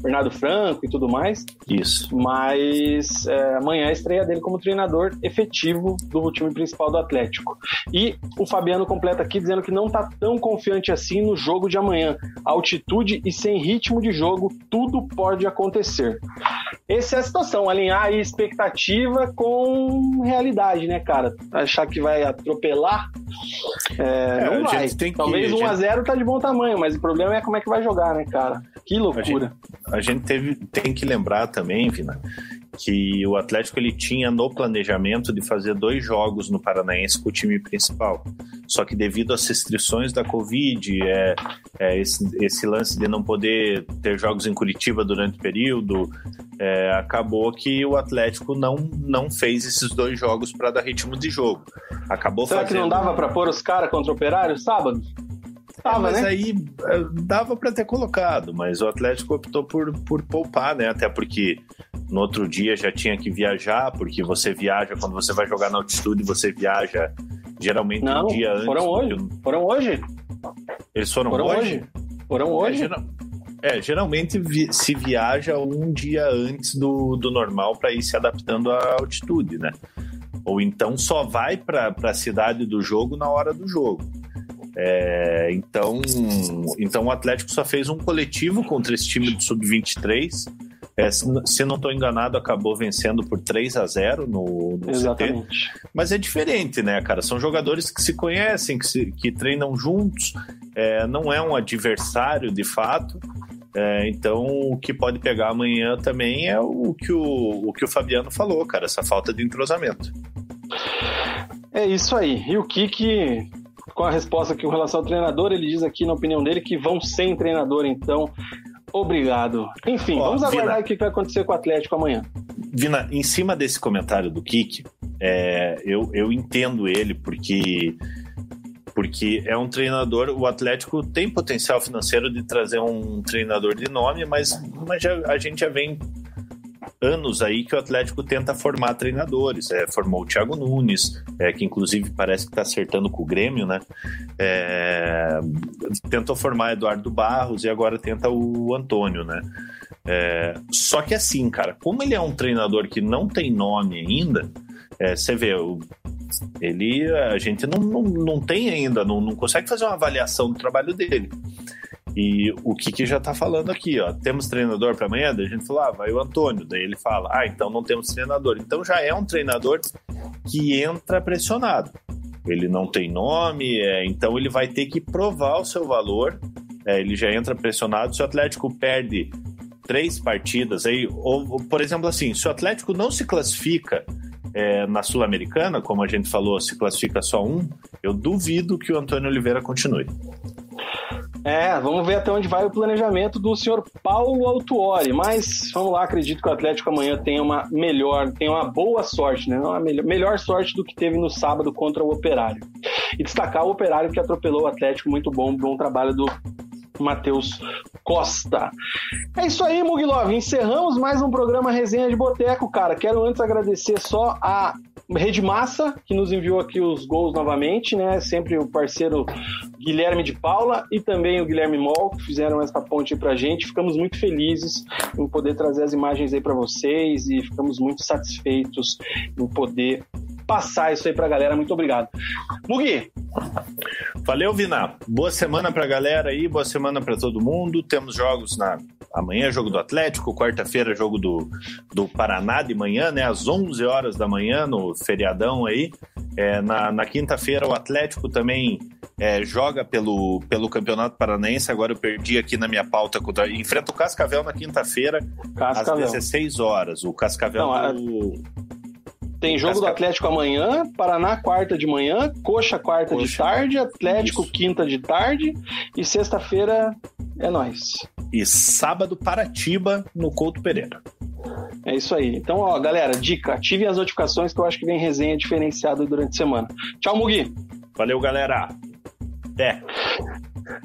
S3: Bernardo Franco e tudo mais.
S4: Isso.
S3: Mas é, amanhã é a estreia dele como treinador efetivo do time principal do Atlético. E o Fabiano completa aqui dizendo que não tá tão confiante assim no jogo de amanhã. Altitude e sem ritmo de jogo, tudo pode acontecer. Essa é a situação, alinhar aí expectativa com realidade, né, cara? Achar que vai atropelar, é,
S4: É,
S3: não vai. Talvez
S4: a
S3: 1 a
S4: gente-
S3: 0 tá de bom tamanho, mas o problema é como é que vai jogar, né, cara? Que loucura.
S4: A gente teve, tem que lembrar também, Vina, que o Atlético ele tinha no planejamento de fazer dois jogos no Paranaense com o time principal. Só que devido às restrições da Covid, é, é esse, esse lance de não poder ter jogos em Curitiba durante o período, é, acabou que o Atlético não, não fez esses dois jogos para dar ritmo de jogo. Acabou
S3: Será que
S4: fazendo...
S3: não dava pra pôr os caras contra o Operário sábado? Tava,
S4: mas
S3: né?
S4: aí eh, dava para ter colocado, mas o Atlético optou por, por poupar, né? Até porque no outro dia já tinha que viajar, porque você viaja, quando você vai jogar na altitude, você viaja geralmente
S3: Não,
S4: um dia antes.
S3: foram hoje.
S4: o-
S3: Foram hoje?
S4: Eles foram,
S3: Foram
S4: hoje?
S3: hoje? Foram
S4: É,
S3: hoje?
S4: geral- é, geralmente vi- se viaja um dia antes do, do normal para ir se adaptando à altitude, né? Ou então só vai para a cidade do jogo na hora do jogo. É, então, então o Atlético só fez um coletivo contra esse time do Sub-23. É, se, não estou enganado, acabou vencendo por 3 a 0 no, no CT.
S3: Exatamente.
S4: Mas é diferente, né, cara? São jogadores que se conhecem, que, se- que treinam juntos, é, não é um adversário de fato. É, então, o que pode pegar amanhã também é o que o, o que o Fabiano falou, cara, essa falta de entrosamento.
S3: É isso aí. E o Kiki, com a resposta aqui com relação ao treinador, ele diz aqui, na opinião dele, que vão sem treinador, então. Obrigado. Enfim,
S4: Ó,
S3: vamos aguardar
S4: Vina.
S3: o que vai acontecer com o Atlético amanhã.
S4: Vina, em cima desse comentário do Kik, é, eu, eu entendo ele porque porque é um treinador. O Atlético tem potencial financeiro de trazer um treinador de nome, mas, mas já- a gente já vem anos aí que o Atlético tenta formar treinadores. É, formou o Thiago Nunes, é, que inclusive parece que está acertando com o Grêmio, né? É, tentou formar Eduardo Barros e agora tenta o Antônio, né? É, só que assim, cara, como ele é um treinador que não tem nome ainda, é, você vê, o- ele a gente não, não, não tem ainda, não, não consegue fazer uma avaliação do trabalho dele. E o que já tá falando aqui, ó, temos treinador para amanhã? Daí a gente falou, ah, vai o Antônio. Daí ele fala, ah, então não temos treinador. Então já é um treinador que entra pressionado. Ele não tem nome, é, então ele vai ter que provar o seu valor. É, ele já entra pressionado. Se o Atlético perde três partidas aí, ou, ou, por exemplo, assim, se o Atlético não se classifica é, na Sul-Americana, como a gente falou, se classifica só um, eu duvido que o Antônio Oliveira continue.
S3: É, vamos ver até onde vai o planejamento do senhor Paulo Autuori. Mas vamos lá, acredito que o Atlético amanhã tenha uma melhor, tenha uma boa sorte, né? Uma melhor, melhor sorte do que teve no sábado contra o Operário. E destacar o operário que atropelou o Atlético, muito bom, bom trabalho do Matheus Costa. É isso aí, Mugilov. Encerramos mais um programa Resenha de Boteco, cara. Quero antes agradecer só a Rede Massa, que nos enviou aqui os gols novamente, né? Sempre o parceiro Guilherme de Paula e também o Guilherme Mol, que fizeram essa ponte aí pra gente. Ficamos muito felizes em poder trazer as imagens aí para vocês e ficamos muito satisfeitos em poder passar isso aí pra galera. Muito obrigado. Mugi.
S4: Valeu, Vina. Boa semana pra galera aí, boa semana para todo mundo. Temos jogos na amanhã, jogo do Atlético, quarta-feira, jogo do, do Paraná de manhã, né? Às 11 horas da manhã, no feriadão aí. É, na na quinta-feira, o Atlético também é, joga pelo, pelo Campeonato Paranaense. Agora eu perdi aqui na minha pauta. Enfrenta o Cascavel na quinta-feira, às 16 horas. O Cascavel. Não, do...
S3: Tem jogo do Atlético amanhã, Paraná quarta de manhã, Coxa quarta Coxa. de tarde, Atlético Isso. quinta de tarde e sexta-feira é nós.
S4: E sábado Paratiba no Couto Pereira.
S3: É isso aí. Então, ó, galera, dica, ativem as notificações que eu acho que vem resenha diferenciada durante a semana. Tchau, Mugi.
S4: Valeu, galera. Até.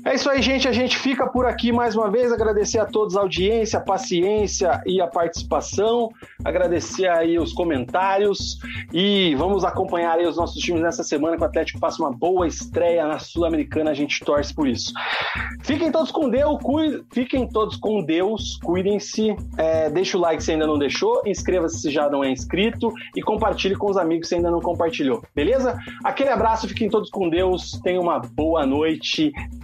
S3: É isso aí, gente. A gente fica por aqui mais uma vez. Agradecer a todos a audiência, a paciência e a participação. Agradecer aí os comentários. E vamos acompanhar aí os nossos times nessa semana que o Atlético faça uma boa estreia na Sul-Americana. A gente torce por isso. Fiquem todos com Deus. Cuide... Fiquem todos com Deus. Cuidem-se. É, deixa o like se ainda não deixou. Inscreva-se se já não é inscrito. E compartilhe com os amigos se ainda não compartilhou. Beleza? Aquele abraço. Fiquem todos com Deus. Tenham uma boa noite.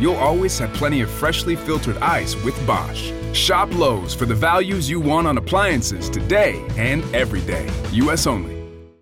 S5: you'll always have plenty of freshly filtered ice with Bosch. Shop Lowe's for the values you want on appliances today and every day. U.S. only.